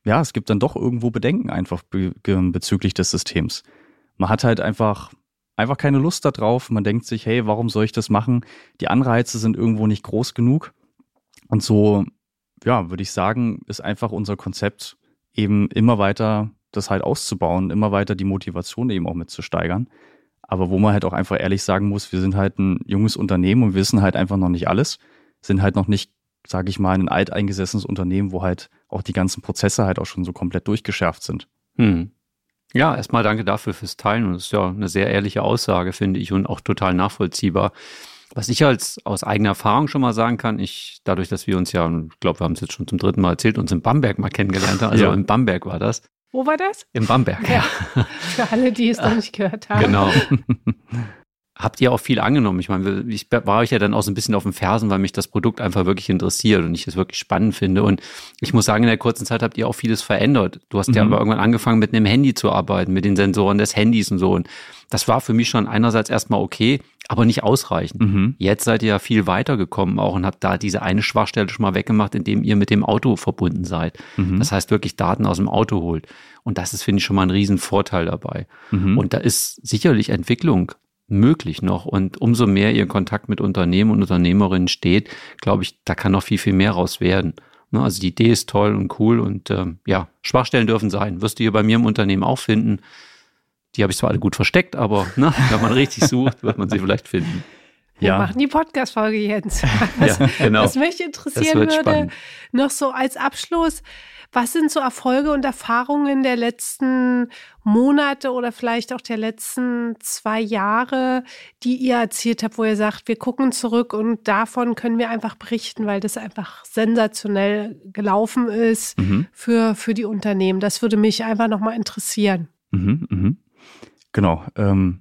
ja, es gibt dann doch irgendwo Bedenken einfach be bezüglich des Systems. Man hat halt einfach, einfach keine Lust darauf. Man denkt sich, hey, warum soll ich das machen? Die Anreize sind irgendwo nicht groß genug. Und so, ja, würde ich sagen, ist einfach unser Konzept eben immer weiter das halt auszubauen, immer weiter die Motivation eben auch mitzusteigern. Aber wo man halt auch einfach ehrlich sagen muss, wir sind halt ein junges Unternehmen und wissen halt einfach noch nicht alles, sind halt noch nicht sage ich mal, ein alteingesessenes Unternehmen, wo halt auch die ganzen Prozesse halt auch schon so komplett durchgeschärft sind. Hm. Ja, erstmal danke dafür fürs Teilen und das ist ja eine sehr ehrliche Aussage, finde ich, und auch total nachvollziehbar. Was ich als aus eigener Erfahrung schon mal sagen kann, ich, dadurch, dass wir uns ja, ich glaube, wir haben es jetzt schon zum dritten Mal erzählt, uns in Bamberg mal kennengelernt haben, also ja. in Bamberg war das. Wo war das? In Bamberg, ja. ja. Für alle, die es noch nicht gehört haben. Genau. habt ihr auch viel angenommen. Ich meine, ich war euch ja dann auch so ein bisschen auf den Fersen, weil mich das Produkt einfach wirklich interessiert und ich es wirklich spannend finde. Und ich muss sagen, in der kurzen Zeit habt ihr auch vieles verändert. Du hast mhm. ja aber irgendwann angefangen, mit einem Handy zu arbeiten, mit den Sensoren des Handys und so. Und das war für mich schon einerseits erstmal okay, aber nicht ausreichend. Mhm. Jetzt seid ihr ja viel weiter gekommen auch und habt da diese eine Schwachstelle schon mal weggemacht, indem ihr mit dem Auto verbunden seid. Mhm. Das heißt, wirklich Daten aus dem Auto holt. Und das ist, finde ich, schon mal ein Riesenvorteil dabei. Mhm. Und da ist sicherlich Entwicklung möglich noch. Und umso mehr ihr Kontakt mit Unternehmen und Unternehmerinnen steht, glaube ich, da kann noch viel, viel mehr raus werden. Ne, also die Idee ist toll und cool und ähm, ja, Schwachstellen dürfen sein. Wirst du hier bei mir im Unternehmen auch finden. Die habe ich zwar alle gut versteckt, aber ne, wenn man richtig sucht, wird man sie vielleicht finden. Wir ja. machen die Podcast-Folge jetzt. Was, ja, genau. was mich interessieren würde, spannend. noch so als Abschluss, was sind so Erfolge und Erfahrungen der letzten Monate oder vielleicht auch der letzten zwei Jahre, die ihr erzielt habt, wo ihr sagt, wir gucken zurück und davon können wir einfach berichten, weil das einfach sensationell gelaufen ist mhm. für, für die Unternehmen. Das würde mich einfach nochmal interessieren. Mhm, mhm. Genau. Ähm,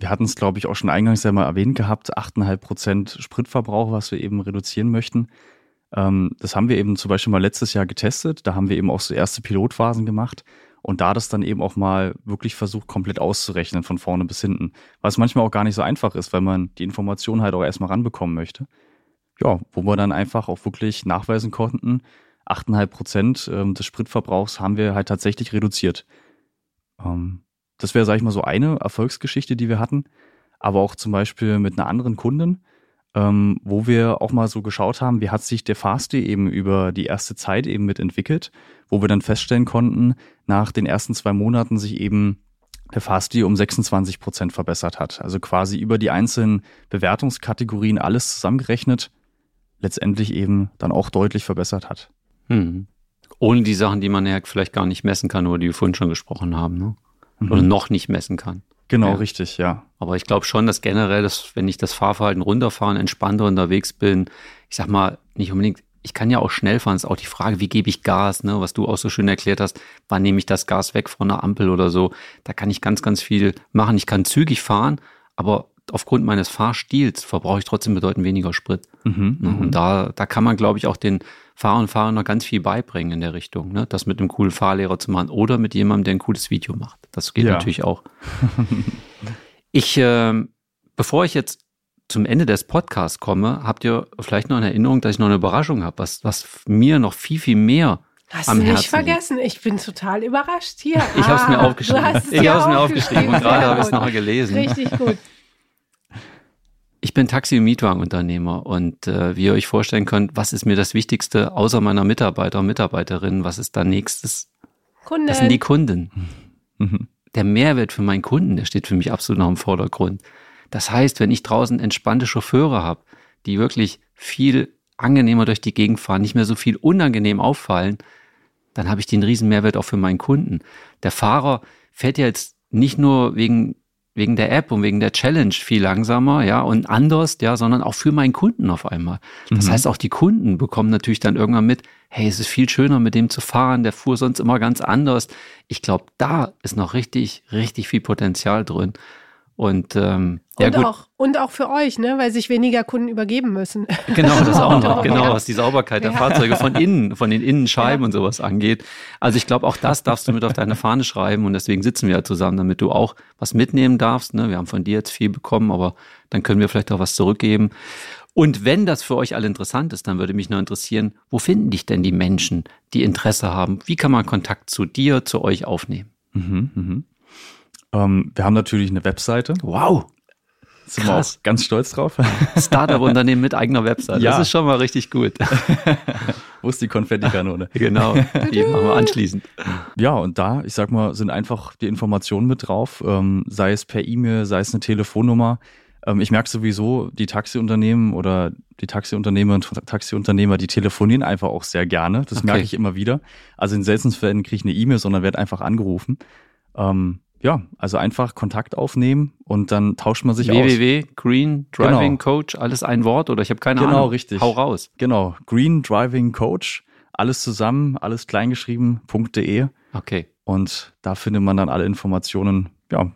wir hatten es, glaube ich, auch schon eingangs ja mal erwähnt gehabt, 8,5 Prozent Spritverbrauch, was wir eben reduzieren möchten. Ähm, das haben wir eben zum Beispiel mal letztes Jahr getestet. Da haben wir eben auch so erste Pilotphasen gemacht und da das dann eben auch mal wirklich versucht, komplett auszurechnen von vorne bis hinten. Was manchmal auch gar nicht so einfach ist, weil man die Informationen halt auch erstmal ranbekommen möchte. Ja, wo wir dann einfach auch wirklich nachweisen konnten, 8,5 Prozent ähm, des Spritverbrauchs haben wir halt tatsächlich reduziert. Ähm, das wäre, sag ich mal, so eine Erfolgsgeschichte, die wir hatten. Aber auch zum Beispiel mit einer anderen Kundin, ähm, wo wir auch mal so geschaut haben, wie hat sich der Fastday eben über die erste Zeit eben mitentwickelt, wo wir dann feststellen konnten, nach den ersten zwei Monaten sich eben der Fahrstil um 26 Prozent verbessert hat. Also quasi über die einzelnen Bewertungskategorien alles zusammengerechnet, letztendlich eben dann auch deutlich verbessert hat. Hm. Ohne die Sachen, die man ja vielleicht gar nicht messen kann oder die wir vorhin schon gesprochen haben, ne? Mhm. Oder noch nicht messen kann. Genau, ja. richtig, ja. Aber ich glaube schon, dass generell, dass, wenn ich das Fahrverhalten runterfahren, entspannter unterwegs bin, ich sag mal, nicht unbedingt, ich kann ja auch schnell fahren, ist auch die Frage, wie gebe ich Gas, ne, was du auch so schön erklärt hast, wann nehme ich das Gas weg von der Ampel oder so. Da kann ich ganz, ganz viel machen. Ich kann zügig fahren, aber aufgrund meines Fahrstils verbrauche ich trotzdem bedeutend weniger Sprit. Mhm, ne? Und mhm. da, da kann man, glaube ich, auch den Fahrern und Fahrern noch ganz viel beibringen in der Richtung, ne? das mit einem coolen Fahrlehrer zu machen oder mit jemandem, der ein cooles Video macht. Das geht ja. natürlich auch. ich, äh, bevor ich jetzt zum Ende des Podcasts komme, habt ihr vielleicht noch eine Erinnerung, dass ich noch eine Überraschung habe, was, was mir noch viel, viel mehr Hast am du nicht Herzen vergessen? Liegt. Ich bin total überrascht hier. Ich ah, habe es mir aufgeschrieben. Ich habe es mir aufgeschrieben und gerade habe ich es noch gelesen. Richtig gut. Ich bin Taxi- und Mietwagenunternehmer und äh, wie ihr euch vorstellen könnt, was ist mir das Wichtigste außer meiner Mitarbeiter und Mitarbeiterinnen? Was ist da nächstes? Kunden. Das sind die Kunden. Mhm. Der Mehrwert für meinen Kunden, der steht für mich absolut noch im Vordergrund. Das heißt, wenn ich draußen entspannte Chauffeure habe, die wirklich viel angenehmer durch die Gegend fahren, nicht mehr so viel unangenehm auffallen, dann habe ich den riesen Mehrwert auch für meinen Kunden. Der Fahrer fährt ja jetzt nicht nur wegen wegen der App und wegen der Challenge viel langsamer, ja, und anders, ja, sondern auch für meinen Kunden auf einmal. Das mhm. heißt, auch die Kunden bekommen natürlich dann irgendwann mit, hey, es ist viel schöner, mit dem zu fahren, der fuhr sonst immer ganz anders. Ich glaube, da ist noch richtig, richtig viel Potenzial drin. Und, ähm, ja, und, gut. Auch, und auch für euch, ne? weil sich weniger Kunden übergeben müssen. Genau, das auch noch. Genau, was die Sauberkeit der ja. Fahrzeuge von innen, von den Innenscheiben ja. und sowas angeht. Also ich glaube, auch das darfst du mit auf deine Fahne schreiben und deswegen sitzen wir ja zusammen, damit du auch was mitnehmen darfst. Ne? Wir haben von dir jetzt viel bekommen, aber dann können wir vielleicht auch was zurückgeben. Und wenn das für euch alle interessant ist, dann würde mich nur interessieren, wo finden dich denn die Menschen, die Interesse haben? Wie kann man Kontakt zu dir, zu euch aufnehmen? Mhm, mhm. Ähm, wir haben natürlich eine Webseite. Wow. Sind Krass. wir auch ganz stolz drauf. Startup-Unternehmen mit eigener Webseite. Ja. Das ist schon mal richtig gut. Wo ist die Konfettikanone? genau, die machen wir anschließend. Ja, und da, ich sag mal, sind einfach die Informationen mit drauf, ähm, sei es per E-Mail, sei es eine Telefonnummer. Ähm, ich merke sowieso, die Taxiunternehmen oder die Taxiunternehmer und Taxiunternehmer, die telefonieren einfach auch sehr gerne. Das okay. merke ich immer wieder. Also in seltensten Fällen kriege ich eine E-Mail, sondern werde einfach angerufen. Ähm, ja, also einfach Kontakt aufnehmen und dann tauscht man sich www. aus. www. Green Driving genau. Coach, alles ein Wort oder ich habe keine genau, Ahnung. Genau, richtig. Hau raus. Genau, Green Driving Coach, alles zusammen, alles kleingeschrieben.de. Okay. Und da findet man dann alle Informationen, ja,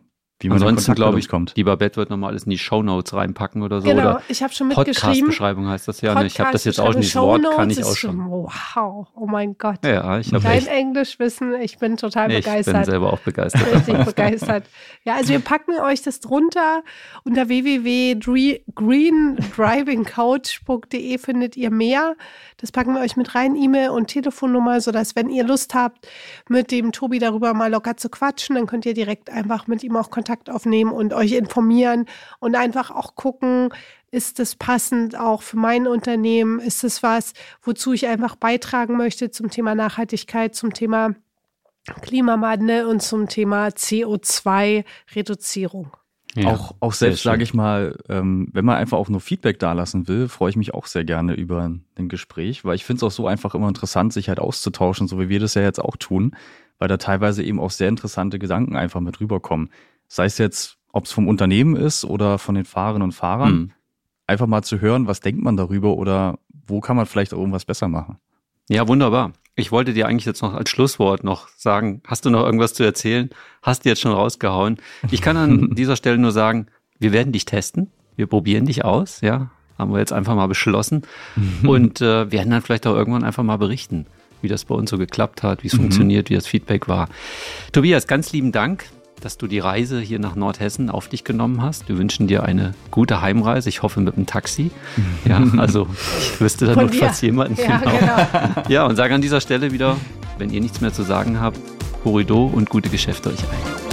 wie man Ansonsten glaube ich, kommt. die Babette wird nochmal alles in die Show Notes reinpacken oder so. Genau, oder ich habe schon mitgeschrieben. Podcast-Beschreibung heißt das ja. Ne? Ich habe das jetzt auch nicht, das Wort kann ich auch schon. Wow, oh mein Gott. Ja, ich habe Dein Englischwissen, ich bin total nee, begeistert. Ich bin selber auch begeistert. Richtig begeistert. Ja, also wir packen euch das drunter. Unter www.greendrivingcoach.de findet ihr mehr. Das packen wir euch mit rein, E-Mail und Telefonnummer, sodass, wenn ihr Lust habt, mit dem Tobi darüber mal locker zu quatschen, dann könnt ihr direkt einfach mit ihm auch Kontakt aufnehmen und euch informieren und einfach auch gucken, ist das passend auch für mein Unternehmen? Ist es was, wozu ich einfach beitragen möchte zum Thema Nachhaltigkeit, zum Thema Klimawandel und zum Thema CO2-Reduzierung? Ja, auch, auch selbst, sage ich mal, ähm, wenn man einfach auch nur Feedback dalassen will, freue ich mich auch sehr gerne über ein Gespräch, weil ich finde es auch so einfach immer interessant, sich halt auszutauschen, so wie wir das ja jetzt auch tun, weil da teilweise eben auch sehr interessante Gedanken einfach mit rüberkommen. Sei es jetzt, ob es vom Unternehmen ist oder von den Fahrerinnen und Fahrern, mhm. einfach mal zu hören, was denkt man darüber oder wo kann man vielleicht auch irgendwas besser machen. Ja, wunderbar. Ich wollte dir eigentlich jetzt noch als Schlusswort noch sagen, hast du noch irgendwas zu erzählen? Hast du jetzt schon rausgehauen? Ich kann an dieser Stelle nur sagen, wir werden dich testen. Wir probieren dich aus, ja. Haben wir jetzt einfach mal beschlossen. Und äh, werden dann vielleicht auch irgendwann einfach mal berichten, wie das bei uns so geklappt hat, wie es mhm. funktioniert, wie das Feedback war. Tobias, ganz lieben Dank dass du die Reise hier nach Nordhessen auf dich genommen hast. Wir wünschen dir eine gute Heimreise. Ich hoffe mit dem Taxi. Ja, also ich wüsste da notfalls jemanden. Ja, genau. genau. ja, und sage an dieser Stelle wieder, wenn ihr nichts mehr zu sagen habt, Horido und gute Geschäfte euch ein.